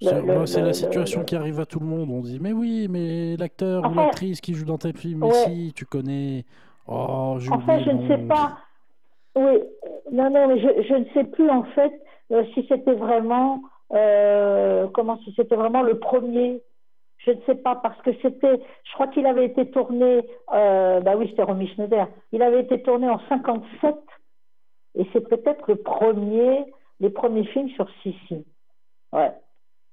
Speaker 2: c'est bah, la situation
Speaker 3: le-
Speaker 2: qui arrive à tout le monde. On dit mais oui, mais l'acteur ou l'actrice qui joue dans tel film,
Speaker 3: ouais.
Speaker 2: ici, tu connais. Oh, j'ai
Speaker 3: Enfin,
Speaker 2: oublié
Speaker 3: je ne sais pas. Oui, non, non, mais je, je ne sais plus en fait euh, si c'était vraiment, euh, comment, si c'était vraiment le premier. Je ne sais pas parce que c'était, je crois qu'il avait été tourné, euh, bah oui, c'était Romy Schneider. Il avait été tourné en 57 et c'est peut-être le premier, les premiers films sur Sissi. Ouais,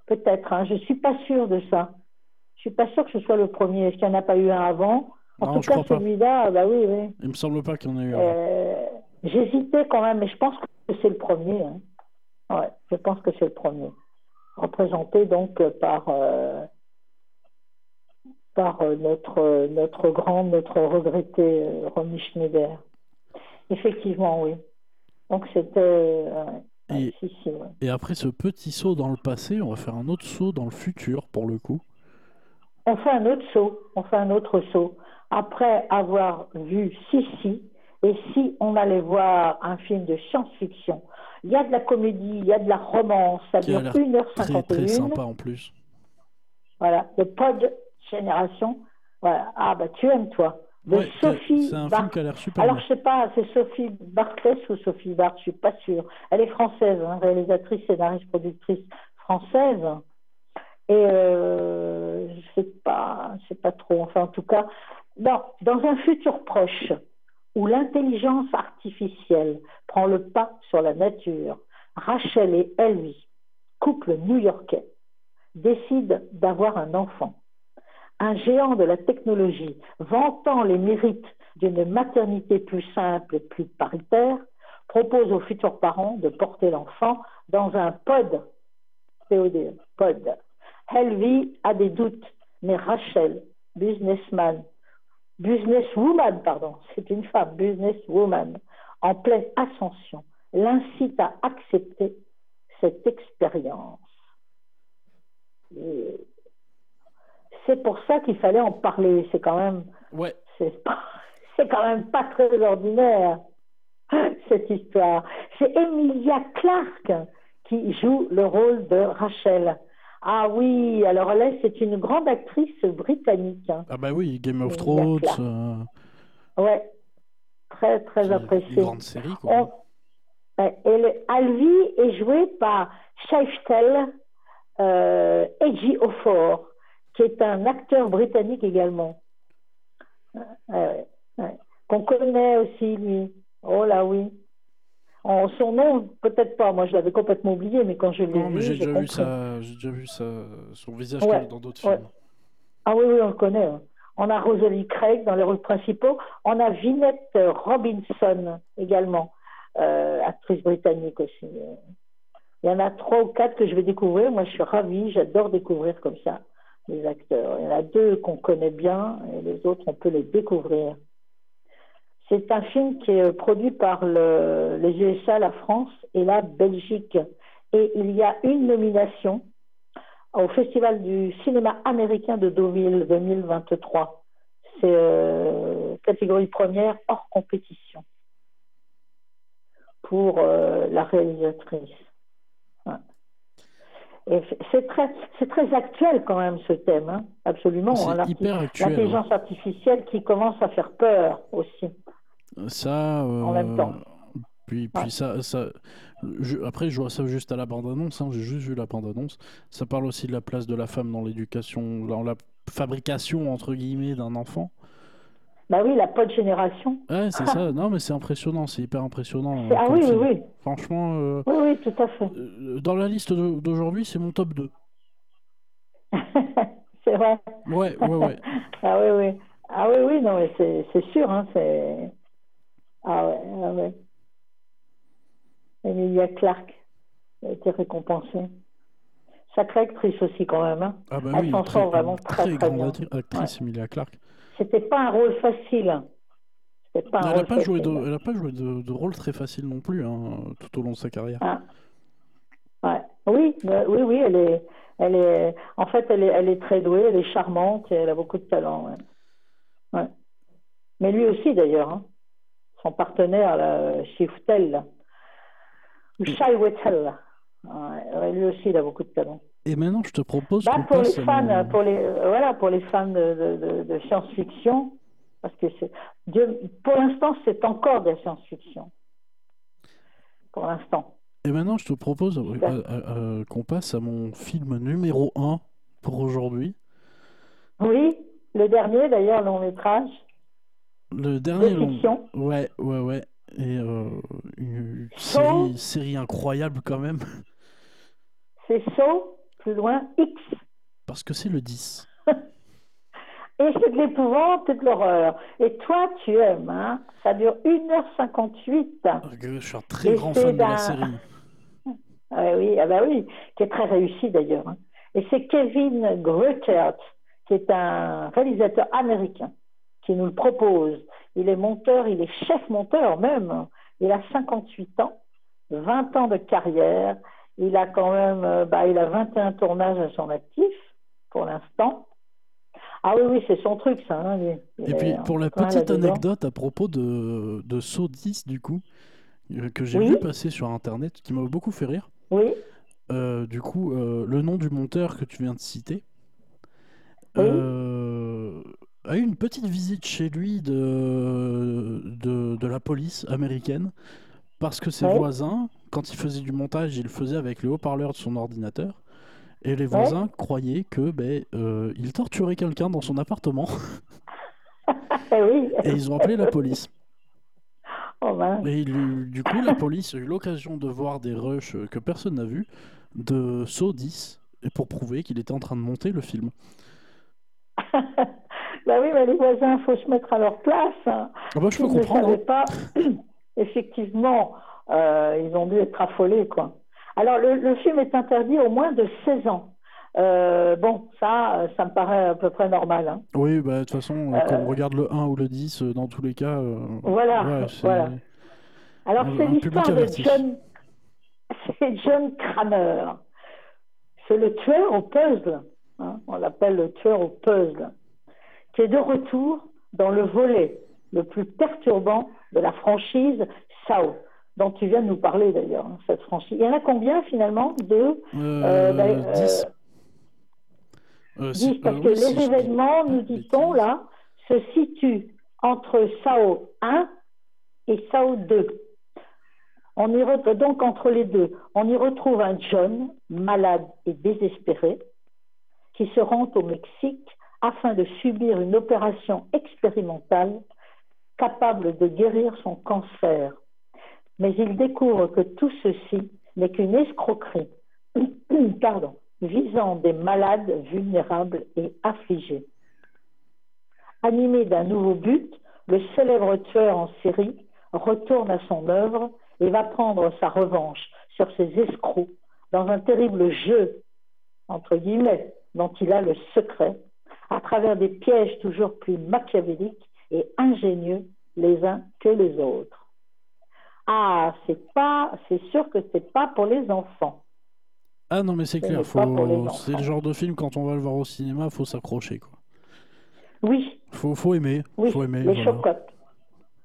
Speaker 3: peut-être. Hein, je suis pas sûre de ça. Je suis pas sûre que ce soit le premier. Est-ce qu'il n'y en a pas eu un avant? En
Speaker 2: Non,
Speaker 3: tout cas, celui-là, bah oui, oui.
Speaker 2: Il me semble pas qu'il y en ait eu. un.
Speaker 3: Euh, J'hésitais quand même, mais je pense que c'est le premier. hein. Ouais, je pense que c'est le premier. Représenté donc euh, par, euh, par euh, notre, euh, notre grande, notre regretté euh, Romy Schneider. Effectivement, oui. Donc c'était.
Speaker 2: Et-
Speaker 3: si, si, ouais.
Speaker 2: Et après ce petit saut dans le passé, on va faire un autre saut dans le futur pour le coup.
Speaker 3: On fait un autre saut, on fait un autre saut. Après avoir vu Sissi, et si on allait voir un film de science-fiction, il y a de la comédie, il y a de la romance, ça dure
Speaker 2: l'air très très
Speaker 3: 1h51.
Speaker 2: sympa en plus.
Speaker 3: Voilà, le pod génération. Voilà. Ah bah tu aimes toi. De
Speaker 2: Ouais,
Speaker 3: Sophie
Speaker 2: un film qui a l'air super
Speaker 3: Alors je sais pas, c'est Sophie Barthès ou Sophie Barth, je suis pas sûre. Elle est française, hein, réalisatrice, scénariste, productrice française. Et euh, je sais pas, je sais pas trop. Enfin en tout cas, dans, dans un futur proche où l'intelligence artificielle prend le pas sur la nature, Rachel et Elvis, couple new-yorkais, décident d'avoir un enfant. Un géant de la technologie, vantant les mérites d'une maternité plus simple et plus paritaire, propose aux futurs parents de porter l'enfant dans un pod. POD, pod. Helvi a des doutes, mais Rachel, businessman, businesswoman, pardon, c'est une femme, businesswoman, en pleine ascension, l'incite à accepter cette expérience. C'est pour ça qu'il fallait en parler. C'est quand même,
Speaker 2: Ouais.
Speaker 3: c'est pas, [LAUGHS] c'est quand même pas très ordinaire [LAUGHS] cette histoire. C'est Emilia Clarke qui joue le rôle de Rachel. Ah oui, alors là, c'est une grande actrice britannique. hein.
Speaker 2: Ah bah oui, Game of Thrones. Euh,
Speaker 3: Ouais, très très appréciée.
Speaker 2: une grande série, quoi.
Speaker 3: On- ouais, et le- Alvi est joué par Shiftel euh, Ejiofor, qui est un acteur britannique également. Ouais. Qu'on connaît aussi, lui. Oh là oui. En- son nom, peut-être pas. Moi, je l'avais complètement oublié, mais quand je l'ai
Speaker 2: Non,
Speaker 3: vu,
Speaker 2: mais j'ai déjà déjà vu ça, son visage
Speaker 3: Ouais,
Speaker 2: dans d'autres
Speaker 3: ouais.
Speaker 2: films.
Speaker 3: Ah oui, oui, on le connaît. hein. On a Rosalie Craig dans les rôles principaux. On a Vinette Robinson également, euh, actrice britannique aussi. euh. Il y en a trois ou quatre que je vais découvrir. Moi, je suis ravie. J'adore découvrir comme ça les acteurs. Il y en a deux qu'on connaît bien et les autres, on peut les découvrir. C'est un film qui est euh, produit par le- les USA, la France et la Belgique. Et il y a une nomination au Festival du cinéma américain de Deauville 2023. C'est euh, catégorie première hors compétition pour euh, la réalisatrice. C'est très, c'est très actuel quand même ce thème, hein, absolument.
Speaker 2: C'est
Speaker 3: hein, l'arti-
Speaker 2: hyper actuel,
Speaker 3: L'intelligence artificielle qui commence à faire peur aussi.
Speaker 2: Ça,
Speaker 3: En même
Speaker 2: euh,
Speaker 3: temps.
Speaker 2: Puis, puis ça, ça je- après, je vois ça juste à la bande-annonce, hein, j'ai juste vu la bande-annonce. Ça parle aussi de la place de la femme dans l'éducation, dans la fabrication, entre guillemets, d'un enfant.
Speaker 3: Bah oui, la pote génération.
Speaker 2: Ouais, c'est ça. [LAUGHS] Non, mais c'est impressionnant, c'est hyper impressionnant.
Speaker 3: Ah oui, oui,
Speaker 2: film.
Speaker 3: oui.
Speaker 2: Franchement, euh,
Speaker 3: Oui, oui, tout à fait.
Speaker 2: euh, dans la liste d'au- d'aujourd'hui, c'est mon top 2. [LAUGHS]
Speaker 3: c'est vrai.
Speaker 2: Ouais, ouais, ouais. [LAUGHS]
Speaker 3: ah oui, oui. Ah oui, oui, non, mais c'est sûr, hein, c'est... Ah ouais, ah ouais. Emilia Clarke a été récompensée. Sacrée actrice aussi, quand même. Hein.
Speaker 2: Ah bah
Speaker 3: Elle
Speaker 2: oui,
Speaker 3: s'en sort vraiment très,
Speaker 2: très
Speaker 3: très
Speaker 2: grande
Speaker 3: bien.
Speaker 2: actrice, Emilia Clarke.
Speaker 3: C'était pas un rôle facile. Pas un
Speaker 2: Elle n'a pas joué, de,
Speaker 3: facile.
Speaker 2: elle a pas joué de, de rôle très facile non plus hein, tout au long de sa carrière.
Speaker 3: Ah. Ouais. Oui, oui, oui, elle est, elle est, en fait, elle est, elle est très douée, elle est charmante et elle a beaucoup de talent. Ouais. Ouais. Mais lui aussi, d'ailleurs, hein. son partenaire, Shiftel, ou Shai Wettel, ouais, lui aussi, il a beaucoup de talent.
Speaker 2: Et maintenant, je te propose
Speaker 3: Bah, pour les
Speaker 2: à
Speaker 3: fans, pour les, euh, voilà, pour les fans de, de- de- de science-fiction, parce que c'est, Dieu, pour l'instant, c'est encore de la science-fiction. Pour l'instant.
Speaker 2: Et maintenant, je te propose euh, euh, euh, qu'on passe à mon film numéro 1 pour aujourd'hui.
Speaker 3: Oui, le dernier, d'ailleurs, long métrage.
Speaker 2: Le dernier long.
Speaker 3: fiction.
Speaker 2: Ouais, ouais, ouais. Et euh, une série incroyable quand même.
Speaker 3: C'est Saut, plus loin, X.
Speaker 2: Parce que c'est le 10. [LAUGHS]
Speaker 3: Et c'est de l'épouvante et de l'horreur. Et toi, tu aimes, hein Ça dure 1h58.
Speaker 2: Je suis un très
Speaker 3: Et
Speaker 2: grand fan de la série. [LAUGHS]
Speaker 3: Ah oui, ah bah oui, qui est très réussi d'ailleurs. hein. Et c'est Kevin Greutert, qui est un réalisateur américain, qui nous le propose. Il est monteur, il est chef monteur même. Il a 58 ans, 20 ans de carrière. Il a quand même, euh, bah, il a 21 tournages à son actif pour l'instant. Ah oui, oui, c'est son truc, ça. hein,
Speaker 2: Et puis, pour la petite anecdote à propos de, de Saw 10, du coup, euh, que j'ai
Speaker 3: Oui.
Speaker 2: vu passer sur Internet, qui m'a beaucoup fait rire.
Speaker 3: Oui.
Speaker 2: Euh, du coup, euh, le nom du monteur que tu viens de citer
Speaker 3: Oui.
Speaker 2: euh, a eu une petite visite chez lui de, de, de la police américaine parce que ses
Speaker 3: Ouais.
Speaker 2: voisins, quand il faisait du montage, il le faisait avec le haut-parleur de son ordinateur. Et les
Speaker 3: Ouais.
Speaker 2: voisins croyaient que ben, euh, il torturait quelqu'un dans son appartement [LAUGHS]
Speaker 3: Eh oui.
Speaker 2: et ils ont appelé la police. [LAUGHS]
Speaker 3: Oh.
Speaker 2: Et il- du coup, la police a eu l'occasion de voir des rushs que personne n'a vus de Saw 10 et pour prouver qu'il était en train de monter le film. [LAUGHS]
Speaker 3: Bah oui, mais les voisins, il faut se mettre à leur place. hein.
Speaker 2: Ah bah, je peux comprendre, hein.
Speaker 3: pas, effectivement, euh, ils ont dû être affolés, quoi. Alors, le, le film est interdit au moins de 16 ans. Euh, bon, ça, ça me paraît à peu près normal. hein.
Speaker 2: Oui, bah, de toute façon, euh, quand on regarde le 1 ou le 10, euh, dans tous les cas.
Speaker 3: Voilà,
Speaker 2: ouais,
Speaker 3: voilà. Alors, c'est l'histoire de. John... John Kramer. C'est le tueur au puzzle. hein, on l'appelle le tueur au puzzle. Qui est de retour dans le volet le plus perturbant de la franchise Saw. dont tu viens de nous parler d'ailleurs, hein, cette franchise. Il y en a combien finalement Deux
Speaker 2: Euh,
Speaker 3: ben,
Speaker 2: 10.
Speaker 3: euh,
Speaker 2: Euh,
Speaker 3: 10,
Speaker 2: si-
Speaker 3: parce
Speaker 2: euh,
Speaker 3: que
Speaker 2: oui,
Speaker 3: les événements, nous
Speaker 2: de
Speaker 3: dit-on là, se situent entre Sao 1 et Sao 2. On y re- donc entre les deux, on y retrouve un John malade et désespéré qui se rend au Mexique afin de subir une opération expérimentale capable de guérir son cancer. Mais il découvre que tout ceci n'est qu'une escroquerie [CLEARS THROAT] visant des malades vulnérables et affligés. Animé d'un nouveau but, le célèbre tueur en série retourne à son œuvre et va prendre sa revanche sur ses escrocs dans un terrible jeu, entre guillemets, dont il a le secret, à travers des pièges toujours plus machiavéliques et ingénieux les uns que les autres. Ah, c'est pas, c'est sûr que c'est pas pour les enfants.
Speaker 2: Ah non, mais c'est
Speaker 3: Ce
Speaker 2: clair, c'est le genre de film, quand on va le voir au cinéma, faut s'accrocher. quoi.
Speaker 3: Oui,
Speaker 2: Faut, faut aimer.
Speaker 3: oui,
Speaker 2: faut aimer
Speaker 3: les
Speaker 2: voilà.
Speaker 3: chocottes.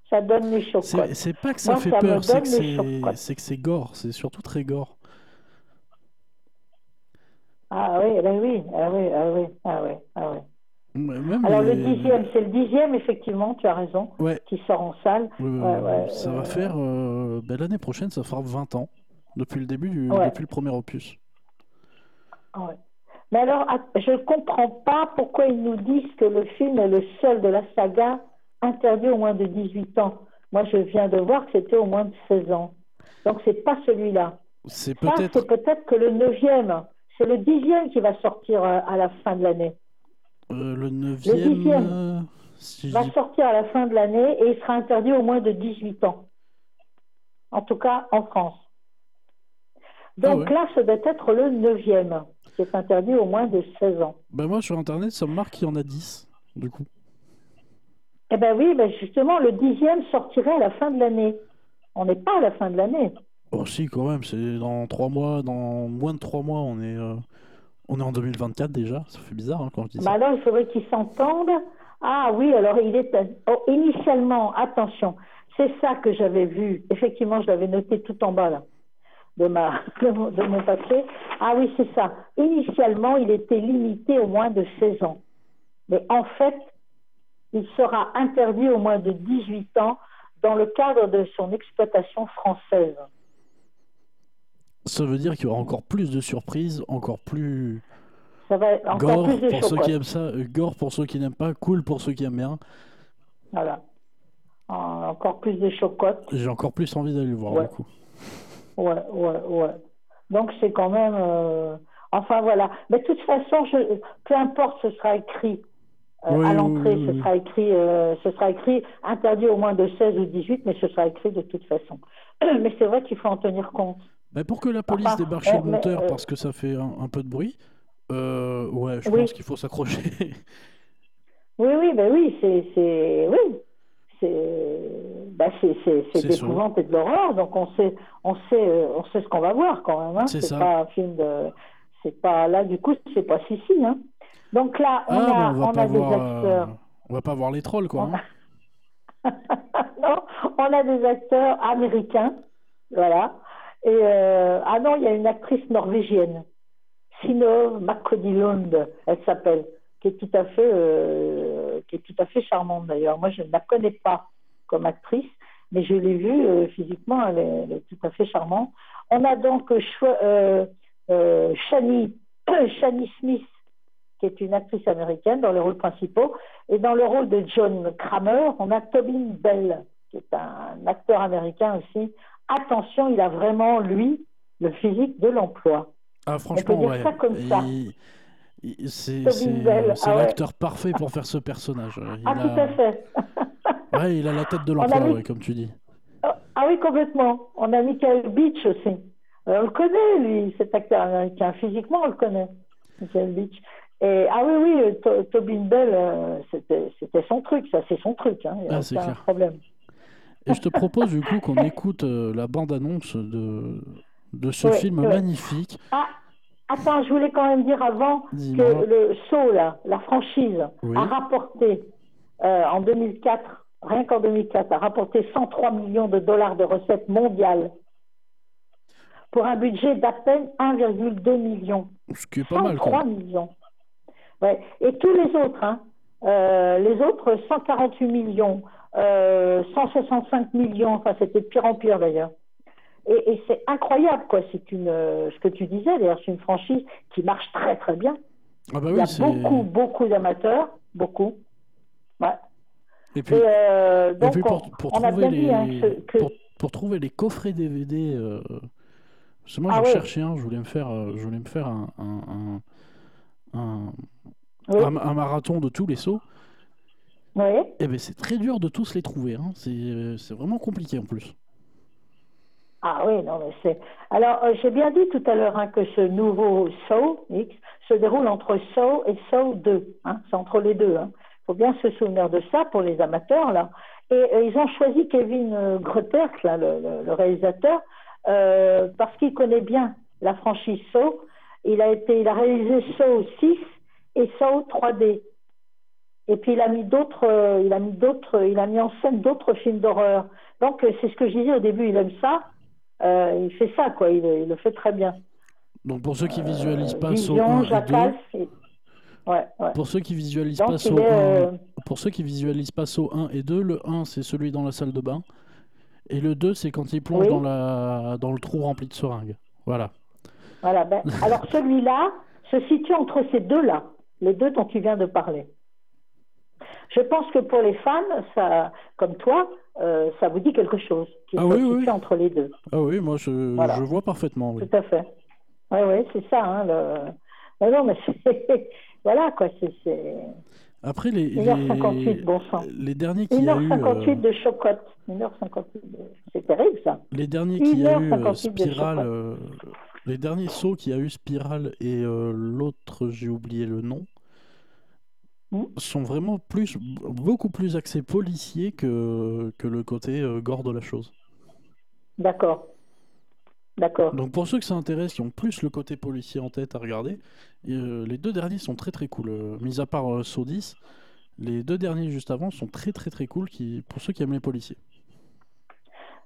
Speaker 3: Ça donne les chocottes.
Speaker 2: C'est pas que ça
Speaker 3: Moi,
Speaker 2: fait
Speaker 3: ça
Speaker 2: peur, c'est que c'est gore, c'est surtout très gore.
Speaker 3: Ah oui, ben oui, ah oui, ah oui, ah oui, ah oui.
Speaker 2: Même
Speaker 3: Alors le dixième, c'est le dixième, effectivement, tu as raison,
Speaker 2: Ouais.
Speaker 3: qui sort en salle.
Speaker 2: Ouais, ouais, ça
Speaker 3: euh,
Speaker 2: va faire euh, ben, l'année prochaine, ça fera 20 ans depuis le début du depuis le premier opus.
Speaker 3: Ouais. Mais alors, att- je ne comprends pas pourquoi ils nous disent que le film est le seul de la saga interdit au moins de 18 ans. Moi, je viens de voir que c'était au moins de 16 ans. Donc, c'est pas celui-là.
Speaker 2: C'est
Speaker 3: Ça,
Speaker 2: peut-être
Speaker 3: c'est peut-être que le neuvième. C'est le dixième qui va sortir euh, à la fin de l'année.
Speaker 2: Euh, le neuvième.
Speaker 3: dixième.
Speaker 2: euh, si
Speaker 3: va sortir à la fin de l'année et il sera interdit au moins de 18 ans. En tout cas, en France. Donc
Speaker 2: Ah ouais.
Speaker 3: là, ça doit être le neuvième, qui est interdit au moins de 16 ans.
Speaker 2: Ben, moi sur internet, ça me marque qu'il y en a 10 du coup.
Speaker 3: Eh bien oui, ben justement, le dixième sortirait à la fin de l'année. On n'est pas à la fin de l'année.
Speaker 2: Oh si quand même, c'est dans 3 mois, dans moins de 3 mois, on est euh, on est en 2024 déjà, ça fait bizarre hein, quand je dis
Speaker 3: Bah alors, il faudrait qu'ils s'entendent. Ah oui, alors il est oh, initialement, attention, c'est ça que j'avais vu. Effectivement, je l'avais noté tout en bas de ma [LAUGHS] de mon, de mon papier. Ah oui, c'est ça. Initialement, il était limité au moins de 16 ans. Mais en fait, il sera interdit au moins de 18 ans dans le cadre de son exploitation française.
Speaker 2: Ça veut dire qu'il y aura encore plus de surprises, encore plus
Speaker 3: Ça va être encore
Speaker 2: gore
Speaker 3: plus de
Speaker 2: pour ceux qui aiment ça, euh, gore pour ceux qui n'aiment pas, cool pour ceux qui aiment bien.
Speaker 3: Voilà. Ah, Encore plus de chocotte.
Speaker 2: J'ai encore plus envie d'aller le voir
Speaker 3: Ouais.
Speaker 2: du coup.
Speaker 3: Ouais, ouais, ouais. Donc c'est quand même. euh, Enfin voilà. Mais de toute façon, je... peu importe, ce sera écrit. euh,
Speaker 2: Oui,
Speaker 3: à l'entrée,
Speaker 2: oui,
Speaker 3: ce sera écrit, euh, ce sera écrit interdit au moins de 16 ou 18, mais ce sera écrit de toute façon. [CLEARS THROAT] Mais c'est vrai qu'il faut en tenir compte.
Speaker 2: Bah, pour que la police
Speaker 3: Enfin,
Speaker 2: débarque chez le
Speaker 3: mais,
Speaker 2: monteur
Speaker 3: euh,
Speaker 2: parce que ça fait un, un peu de bruit, euh, ouais, je
Speaker 3: Oui.
Speaker 2: pense qu'il faut s'accrocher.
Speaker 3: Oui, oui, ben oui, c'est, c'est, oui, c'est, ben c'est, c'est, c'est
Speaker 2: C'est
Speaker 3: de
Speaker 2: sûr.
Speaker 3: l'épouvante et de l'horreur. Donc on sait, on sait, euh, on sait ce qu'on va voir quand même. Hein.
Speaker 2: C'est
Speaker 3: pas un film de, c'est pas là du coup, c'est pas Sissi. Hein. Donc là, on
Speaker 2: ah, bah,
Speaker 3: a,
Speaker 2: on
Speaker 3: a des
Speaker 2: voir, euh,
Speaker 3: acteurs.
Speaker 2: on va pas voir les trolls quoi.
Speaker 3: On
Speaker 2: hein. [LAUGHS]
Speaker 3: non, on a des acteurs américains, voilà. Et euh, ah non, il y a une actrice norvégienne, Sinov Makodilund, elle s'appelle, qui est tout à fait, euh, qui est tout à fait charmante d'ailleurs. Moi, je ne la connais pas comme actrice, mais je l'ai vue euh, physiquement, elle est, tout à fait charmante. On a donc euh, Shani, [CLEARS THROAT] Shani Smith, qui est une actrice américaine dans les rôles principaux. Et dans le rôle de John Kramer, on a Tobin Bell, qui est un acteur américain aussi. Attention, il a vraiment, lui, le physique de l'emploi.
Speaker 2: Ah franchement
Speaker 3: dire
Speaker 2: ouais.
Speaker 3: ça comme ça.
Speaker 2: Il- C'est
Speaker 3: ah ouais.
Speaker 2: l'acteur parfait pour faire ce personnage. Il
Speaker 3: Ah,
Speaker 2: a...
Speaker 3: tout à fait. [LAUGHS]
Speaker 2: Ouais, il a la tête de
Speaker 3: On a
Speaker 2: l'emploi,
Speaker 3: mis-
Speaker 2: ouais, comme tu dis.
Speaker 3: Ah oui, complètement. On a Michael Beach aussi. Euh, on le connaît, lui, cet acteur américain. Physiquement, on le connaît, Michael Beach. Et, ah oui, oui, euh, To- Tobin Bell, euh, c'était son truc, ça, c'est son truc. Hein. Il n'y a
Speaker 2: Ah,
Speaker 3: aucun
Speaker 2: clair.
Speaker 3: problème.
Speaker 2: Et je te propose du coup qu'on écoute euh, la bande-annonce de, de ce film magnifique.
Speaker 3: Ah, attends, je voulais quand même dire avant que le là, la franchise,
Speaker 2: Oui.
Speaker 3: a rapporté euh, en 2004 rien qu'en 2004, a rapporté 103 millions de dollars de recettes mondiales pour un budget d'à peine 1,2 million.
Speaker 2: Ce qui est pas mal.
Speaker 3: 103 millions. Ouais. Et tous les autres, hein, euh, les autres, 148 millions, euh, 165 millions, enfin c'était de pire en pire d'ailleurs. Et, et c'est incroyable, quoi. C'est une, euh, ce que tu disais, d'ailleurs, c'est une franchise qui marche très très bien.
Speaker 2: Ah bah
Speaker 3: Il y a beaucoup, beaucoup d'amateurs, beaucoup. Ouais.
Speaker 2: Et puis,
Speaker 3: Et, euh,
Speaker 2: et
Speaker 3: donc,
Speaker 2: puis pour,
Speaker 3: on,
Speaker 2: trouver
Speaker 3: dit hein,
Speaker 2: les,
Speaker 3: que, que-
Speaker 2: pour, pour trouver les coffrets DVD, euh, parce que moi
Speaker 3: Ah
Speaker 2: j'en cherchais un, je voulais me faire, euh, je voulais me faire un, un, un, un-
Speaker 3: Oui.
Speaker 2: un- un marathon de tous les sauts.
Speaker 3: Oui.
Speaker 2: Et ben c'est très dur de tous les trouver, hein. c'est euh, c'est vraiment compliqué en plus.
Speaker 3: Ah oui, non, mais c'est. Alors, euh, j'ai bien dit tout à l'heure hein, que ce nouveau Saw X se déroule entre Saw et Saw 2. Hein, c'est entre les deux. Il faut bien se souvenir de ça pour les amateurs, là. Et euh, ils ont choisi Kevin euh, là, le, le- le réalisateur, parce qu'il connaît bien la franchise Saw. Il a, été, il a réalisé Saw 6 et Saw 3D. Et puis il a mis d'autres, euh, il a mis d'autres, il a mis en scène d'autres films d'horreur. Donc euh, c'est ce que je disais au début, il aime ça. Euh, il fait ça, quoi. Il, il le fait très bien.
Speaker 2: Donc pour ceux qui visualisent pas Saw
Speaker 3: Vision,
Speaker 2: 1 et 2,
Speaker 3: Jackal, c'est- ouais, ouais.
Speaker 2: pour ceux qui visualisent
Speaker 3: Donc,
Speaker 2: pas
Speaker 3: il
Speaker 2: Saw
Speaker 3: est,
Speaker 2: 1,
Speaker 3: euh,
Speaker 2: pour ceux qui visualisent pas Saw 1 et 2, le 1 c'est celui dans la salle de bain et le 2 c'est quand il plonge
Speaker 3: Oui.
Speaker 2: dans la dans le trou rempli de seringues. Voilà.
Speaker 3: Voilà. Ben, alors celui-là se situe entre ces deux-là, les deux dont tu viens de parler. Je pense que pour les fans, ça, comme toi, euh, ça vous dit quelque chose qui
Speaker 2: Ah oui, oui.
Speaker 3: entre les deux.
Speaker 2: Ah oui, moi je,
Speaker 3: Voilà.
Speaker 2: je vois parfaitement. Oui.
Speaker 3: Tout à fait. Oui, oui, c'est ça. Hein, le... Non, non, mais c'est... [LAUGHS] voilà, quoi. C'est.
Speaker 2: Après les,
Speaker 3: 1h58,
Speaker 2: les,
Speaker 3: bon sang.
Speaker 2: les derniers a eu,
Speaker 3: 1h58
Speaker 2: euh,
Speaker 3: de chocotte. 1h58 de... C'est terrible, ça.
Speaker 2: les derniers qu'il y a eu, euh,
Speaker 3: 1h58 de
Speaker 2: Spiral,
Speaker 3: chocolat.
Speaker 2: euh, les derniers sauts qu'il y a eu Spiral et l'autre j'ai oublié le nom. Sont vraiment plus, beaucoup plus axés policiers que, que le côté euh, gore de la chose.
Speaker 3: D'accord. D'accord.
Speaker 2: Donc pour ceux que ça intéresse, qui ont plus le côté policier en tête à regarder, euh, les deux derniers sont très très cool. Euh, mis à part euh, 10, les deux derniers juste avant sont très très très cool qui, pour ceux qui aiment les policiers.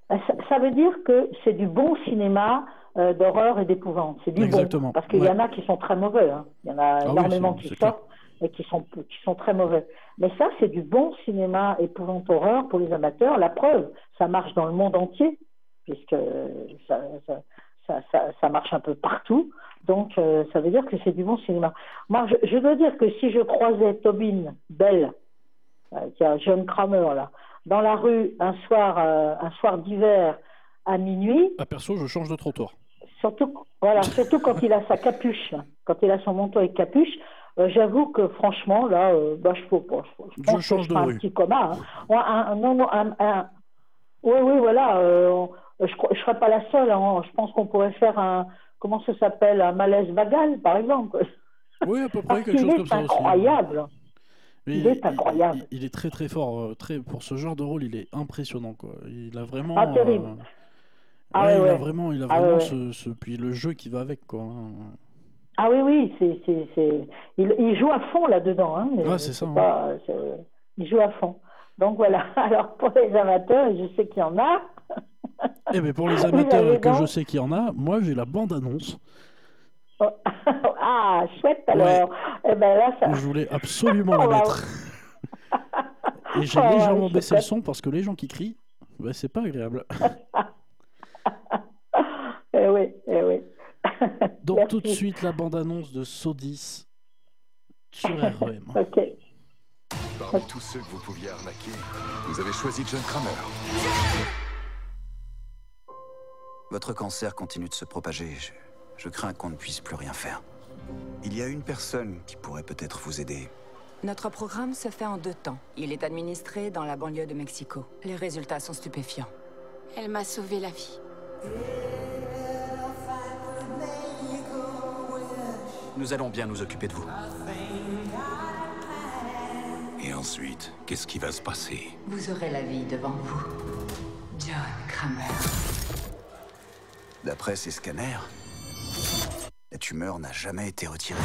Speaker 3: Ça, ça veut dire que c'est du bon cinéma d'horreur et d'épouvante. C'est du
Speaker 2: Exactement,
Speaker 3: bon. Parce qu'il y en a qui sont très mauvais. hein. Il y en a
Speaker 2: oui,
Speaker 3: énormément qui sortent et qui sont, qui sont très mauvais. Mais ça, c'est du bon cinéma épouvante horreur pour les amateurs. La preuve, ça marche dans le monde entier, puisque ça, ça, ça, ça- ça marche un peu partout. Donc, euh, ça veut dire que c'est du bon cinéma. Moi, je, je dois dire que si je croisais Tobin Bell, euh, qui est un jeune Kramer, là, dans la rue un soir, euh, un soir d'hiver à minuit,
Speaker 2: Ah perso, je change de trottoir.
Speaker 3: surtout, voilà, surtout quand il a sa capuche, quand il a son manteau et capuche, euh, j'avoue que franchement, là, euh, bah, je ne pas. Je, pense que je
Speaker 2: de rue.
Speaker 3: un petit coma. Hein. Ouais, un, un- non, non, un, oui, oui, voilà. euh, je ne serais pas la seule. hein. Je pense qu'on pourrait faire un, comment ça s'appelle, un malaise vagal, par exemple.
Speaker 2: Oui, à peu près quelque chose comme ça aussi.
Speaker 3: incroyable.
Speaker 2: Mais
Speaker 3: Il est incroyable.
Speaker 2: Il, il est très très fort. très, pour ce genre de rôle, il est impressionnant. Quoi. Il a vraiment.
Speaker 3: Ah, terrible.
Speaker 2: euh,
Speaker 3: Ah
Speaker 2: ouais,
Speaker 3: ouais,
Speaker 2: il a vraiment, il a
Speaker 3: Ah
Speaker 2: vraiment
Speaker 3: ouais,
Speaker 2: ce, ce- Puis le jeu qui va avec. Quoi.
Speaker 3: Ah oui, oui, c'est, c'est, c'est... Il, il joue à fond là-dedans. Hein,
Speaker 2: Ouais, c'est ça, hein.
Speaker 3: pas- Il joue à fond. Donc voilà. [LAUGHS] Alors pour les amateurs, je sais qu'il y en a. [LAUGHS]
Speaker 2: Eh ben pour les amateurs que je sais qu'il y en a, moi j'ai la bande-annonce. [LAUGHS]
Speaker 3: ah, chouette alors. Eh ben là, ça.
Speaker 2: Je voulais absolument la
Speaker 3: Oh,
Speaker 2: mettre. Et j'ai
Speaker 3: Oh,
Speaker 2: légèrement
Speaker 3: ouais,
Speaker 2: baissé le son parce que les gens qui crient, bah, c'est pas agréable.
Speaker 3: Eh oui, eh oui.
Speaker 2: Donc
Speaker 3: Merci. [LAUGHS]
Speaker 2: tout de suite la bande-annonce de Sodis sur REM. [LAUGHS]
Speaker 3: Ok.
Speaker 12: Parmi tous ceux que vous pouviez arnaquer, vous avez choisi John Kramer.
Speaker 13: Votre cancer continue de se propager. Je, je crains qu'on ne puisse plus rien faire. Il y a une personne qui pourrait peut-être vous aider.
Speaker 4: Notre programme se fait en deux temps. Il est administré dans la banlieue de Mexico. Les résultats sont stupéfiants.
Speaker 14: Elle m'a sauvé la vie.
Speaker 13: Nous allons bien nous occuper de vous.
Speaker 12: Et ensuite, qu'est-ce qui va se passer?
Speaker 4: Vous aurez la vie devant vous. John Kramer.
Speaker 13: D'après ces scanners, la tumeur n'a jamais été retirée.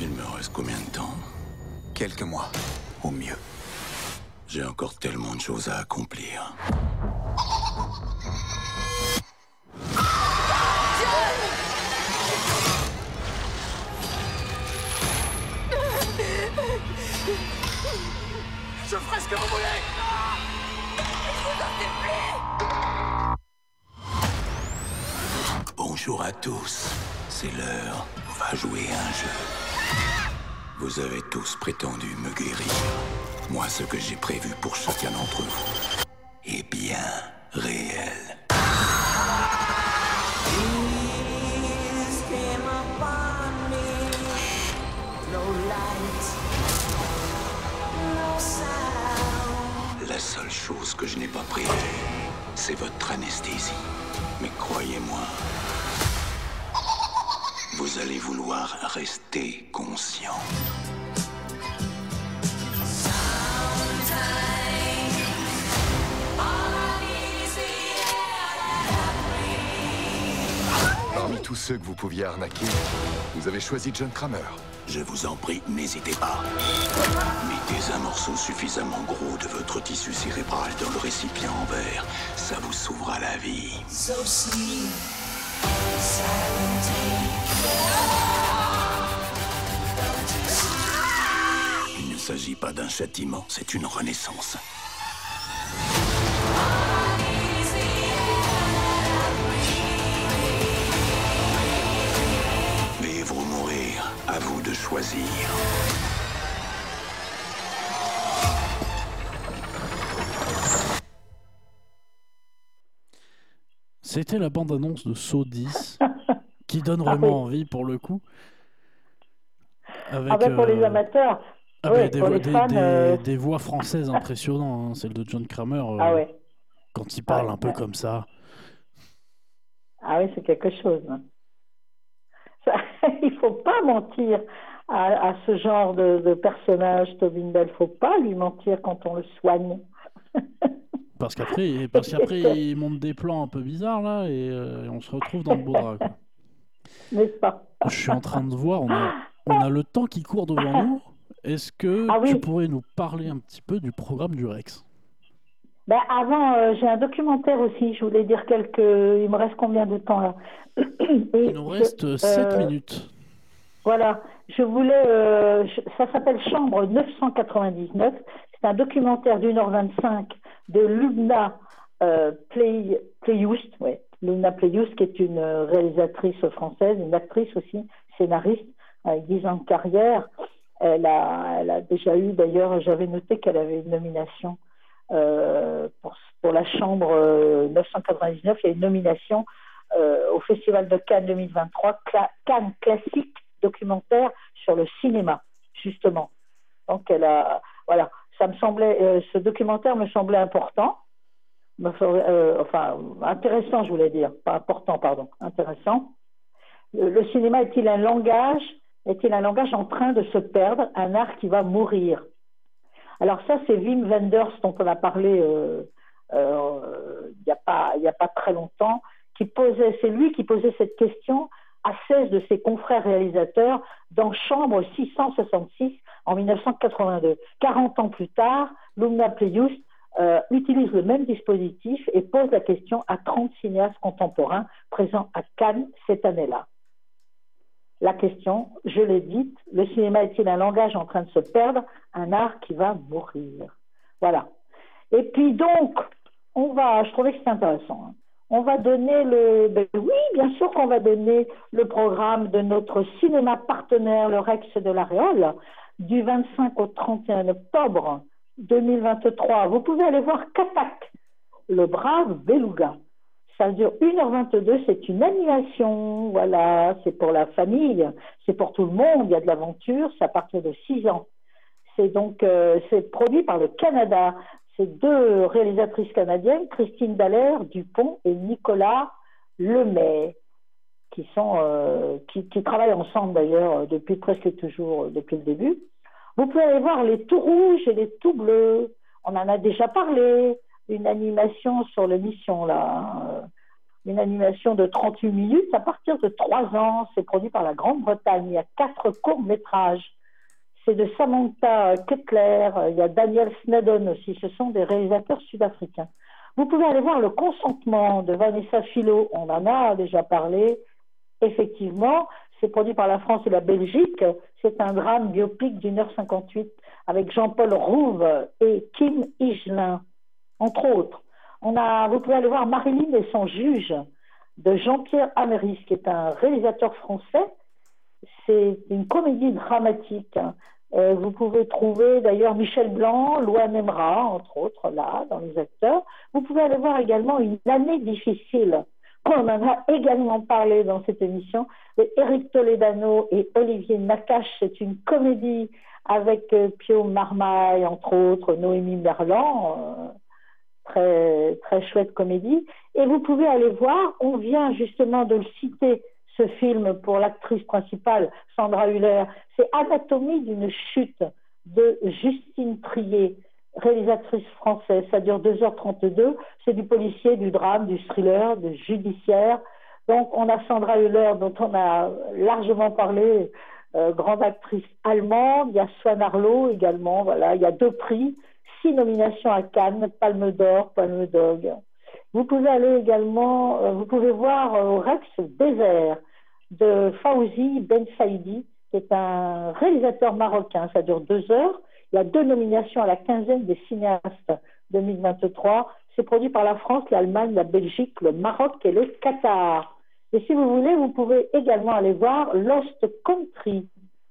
Speaker 12: Il me reste combien de temps?
Speaker 13: Quelques mois, au mieux.
Speaker 9: J'ai encore tellement de choses à accomplir.
Speaker 7: Je ferai ce que vous voulez
Speaker 9: Bonjour à tous. C'est l'heure. On va jouer un jeu. Vous avez tous prétendu me guérir. Moi, ce que j'ai prévu pour chacun d'entre vous est bien réel. Chose que je n'ai pas prévue, c'est votre anesthésie. Mais croyez-moi, vous allez vouloir rester conscient.
Speaker 12: Tous ceux que vous pouviez arnaquer, vous avez choisi John Kramer.
Speaker 9: Je vous en prie, n'hésitez pas. Mettez un morceau suffisamment gros de votre tissu cérébral dans le récipient en verre. Ça vous sauvera la vie. Il ne s'agit pas d'un châtiment, c'est une renaissance. Choisir.
Speaker 2: C'était la bande-annonce de Saw 10, [LAUGHS] qui donne vraiment envie pour le coup. Avec,
Speaker 3: ah ben pour les
Speaker 2: euh,
Speaker 3: amateurs.
Speaker 2: ah
Speaker 3: ouais,
Speaker 2: des,
Speaker 3: pour
Speaker 2: voix-
Speaker 3: les
Speaker 2: des-
Speaker 3: fans,
Speaker 2: des-
Speaker 3: euh,
Speaker 2: des voix françaises impressionnantes, hein, celle de John Kramer, euh,
Speaker 3: Ah ouais.
Speaker 2: quand il parle
Speaker 3: Ouais,
Speaker 2: un peu
Speaker 3: ouais.
Speaker 2: comme ça.
Speaker 3: Ah oui, c'est quelque chose. Ça, [LAUGHS] il faut pas mentir à, à ce genre de, de personnage, Tobin Bell. faut pas lui mentir quand on le soigne. [LAUGHS]
Speaker 2: Parce qu'après, parce qu'après il monte des plans un peu bizarres là et, euh, et on se retrouve dans le beau drap.
Speaker 3: N'est-ce pas?
Speaker 2: Je suis en train de voir, on a, on a le temps qui court devant nous. Est-ce que
Speaker 3: Ah oui.
Speaker 2: tu pourrais nous parler un petit peu du programme du Rex?
Speaker 3: Ben avant, euh, j'ai un documentaire aussi. Je voulais dire quelques. Il me reste combien de temps là?
Speaker 2: Il nous reste 7 minutes.
Speaker 3: Voilà, je voulais. euh, ça s'appelle Chambre 999. C'est un documentaire d'une heure 25 de Lubna euh, Play, Playoust, ouais. Playoust, qui est une euh, réalisatrice française, une actrice aussi, scénariste, avec 10 ans de carrière. Elle a, déjà eu, d'ailleurs, j'avais noté qu'elle avait une nomination euh, pour, pour la Chambre euh, 999. Il y a une nomination au Festival de Cannes 2023, Cla- Cannes classique documentaire sur le cinéma, justement. Donc, elle a, voilà, ça me semblait, euh, ce documentaire me semblait important, euh, enfin intéressant, je voulais dire, pas important, pardon, intéressant. Le, cinéma est-il un langage Est-il un langage en train de se perdre, un art qui va mourir? Alors ça, c'est Wim Wenders dont on a parlé euh, il n'y a a pas très longtemps, qui posait, c'est lui qui posait cette question à 16 de ses confrères réalisateurs dans Chambre 666 en 1982. 40 ans plus tard, Lumna Playus euh, utilise le même dispositif et pose la question à 30 cinéastes contemporains présents à Cannes cette année-là. La question, je l'ai dite, le cinéma est-il un langage en train de se perdre, un art qui va mourir Voilà. Et puis donc, on va, je trouvais que c'était intéressant. hein. On va donner le, ben oui, bien sûr qu'on va donner le programme de notre cinéma partenaire, le Rex de la Réole, du 25 au 31 octobre 2023. Vous pouvez aller voir Katak, le brave beluga. Ça dure 1h22, c'est une animation, voilà, c'est pour la famille, c'est pour tout le monde, il y a de l'aventure, c'est à de 6 ans. C'est donc euh, produit par le Canada. C'est deux réalisatrices canadiennes, Christine Dallaire Dupont et Nicolas Lemay, qui sont euh, qui, travaillent ensemble d'ailleurs depuis presque toujours euh, depuis le début. Vous pouvez aller voir les tout rouges et les tout bleus. On en a déjà parlé. Une animation sur l'émission là. hein. Une animation de 38 minutes à partir de 3 ans. C'est produit par la Grande-Bretagne. Il y a quatre courts-métrages. C'est de Samantha Kettler, il y a Daniel Snedden aussi, ce sont des réalisateurs sud-africains. Vous pouvez aller voir Le consentement de Vanessa Philo, on en a déjà parlé. Effectivement, c'est produit par la France et la Belgique. C'est un drame biopic d'une heure cinquante-huit avec Jean-Paul Rouve et Kim Higelin, entre autres. On a, vous pouvez aller voir Marilyn et son juge de Jean-Pierre Améris, qui est un réalisateur français. C'est une comédie dramatique. Euh, vous pouvez trouver d'ailleurs Michel Blanc, Loan Emra, entre autres, là, dans les acteurs. Vous pouvez aller voir également Une année difficile. On en a également parlé dans cette émission. Éric Toledano et Olivier Nakache, c'est une comédie avec euh, Pio Marmaille, entre autres, Noémie Merlan. Euh, très, très chouette comédie. Et vous pouvez aller voir, on vient justement de le citer, ce film pour l'actrice principale, Sandra Huller. C'est Anatomie d'une chute de Justine Trier, réalisatrice française. Ça dure 2h32. C'est du policier, du drame, du thriller, du judiciaire. Donc on a Sandra Huller, dont on a largement parlé, euh, grande actrice allemande. Il y a Swan Arlo également. Voilà, il y a deux prix six nominations à Cannes, Palme d'Or, Palme d'Og. Vous pouvez aller également, euh, vous pouvez voir euh, au Rex Désert de Fawzi Ben Saidi, qui est un réalisateur marocain. Ça dure deux heures. Il y a deux nominations à la quinzaine des cinéastes 2023. C'est produit par la France, l'Allemagne, la Belgique, le Maroc et le Qatar. Et si vous voulez, vous pouvez également aller voir Lost Country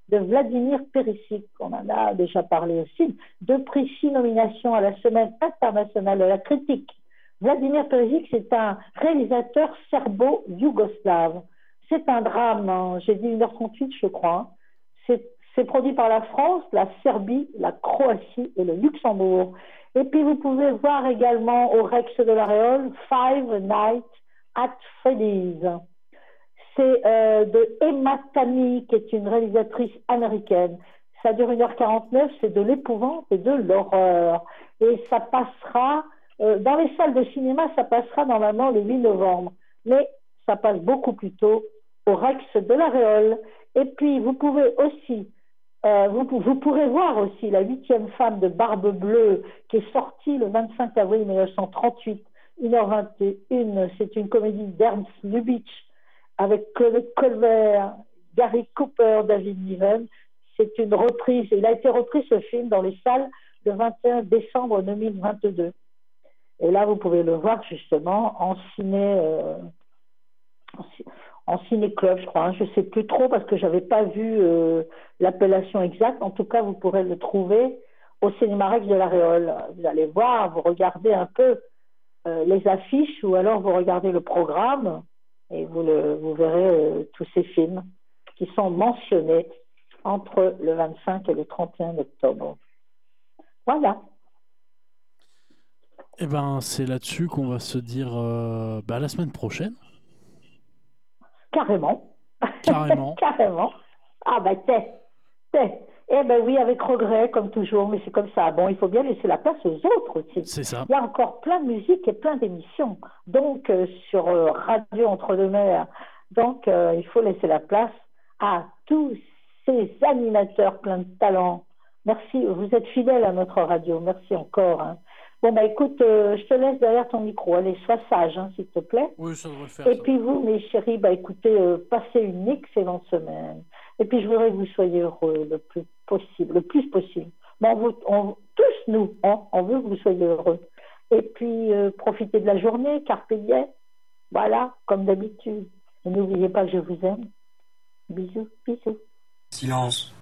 Speaker 3: de Vladimir Perisic, on en a déjà parlé aussi, deux prix, six nominations à la Semaine internationale de la critique. Vladimir Perisic, c'est un réalisateur serbo-yougoslave. C'est un drame, hein. j'ai dit 1h38, je crois. C'est produit par la France, la Serbie, la Croatie et le Luxembourg. Et puis vous pouvez voir également au Rex de la Réole Five Nights at Freddy's c'est euh, de Emma Tammy, qui est une réalisatrice américaine. Ça dure 1h49, c'est de l'épouvante et de l'horreur. Et ça passera, euh, dans les salles de cinéma, ça passera normalement le 8 novembre. Mais ça passe beaucoup plus tôt au Rex de la Réole. Et puis, vous pouvez aussi, euh, vous, pourrez voir aussi La huitième femme de Barbe Bleue, qui est sortie le 25 avril 1938, 1h21. C'est une comédie d'Ernst Lubitsch avec Claude Colbert, Gary Cooper, David Niven. C'est une reprise, il a été repris ce film dans les salles le 21 décembre 2022. Et là, vous pouvez le voir justement en ciné, euh, en ciné-club, je crois. Hein. Je ne sais plus trop parce que je n'avais pas vu euh, l'appellation exacte. En tout cas, vous pourrez le trouver au Cinéma Rex de la Réole. Vous allez voir, vous regardez un peu euh, les affiches ou alors vous regardez le programme et vous, le, vous verrez tous ces films qui sont mentionnés entre le 25 et le 31 octobre. Voilà.
Speaker 2: Eh ben, c'est là-dessus qu'on va se dire euh, bah, la semaine prochaine.
Speaker 3: Carrément.
Speaker 2: Carrément. [LAUGHS]
Speaker 3: Carrément. Ah bah t'es, t'es. Eh ben oui, avec regret, comme toujours, mais c'est comme ça. Bon, il faut bien laisser la place aux autres aussi.
Speaker 2: C'est ça.
Speaker 3: Il y a encore plein de musique et plein d'émissions. Donc, euh, sur euh, Radio Entre-deux-Mers. Donc, euh, il faut laisser la place à tous ces animateurs pleins de talent. Merci, vous êtes fidèles à notre radio. Merci encore. Hein. Bon, bah écoute, je te laisse derrière ton micro. Allez, sois sage, hein, s'il te plaît.
Speaker 2: Oui, ça devrait le faire.
Speaker 3: Et puis vous, mes chéris, bah écoutez, passez une excellente semaine. Et puis je voudrais que vous soyez heureux le plus possible, le plus possible. Mais on, tous nous, hein, on veut que vous soyez heureux. Et puis euh, profitez de la journée, carpe diem. Voilà, comme d'habitude. Et n'oubliez pas que je vous aime. Bisous, bisous.
Speaker 15: Silence.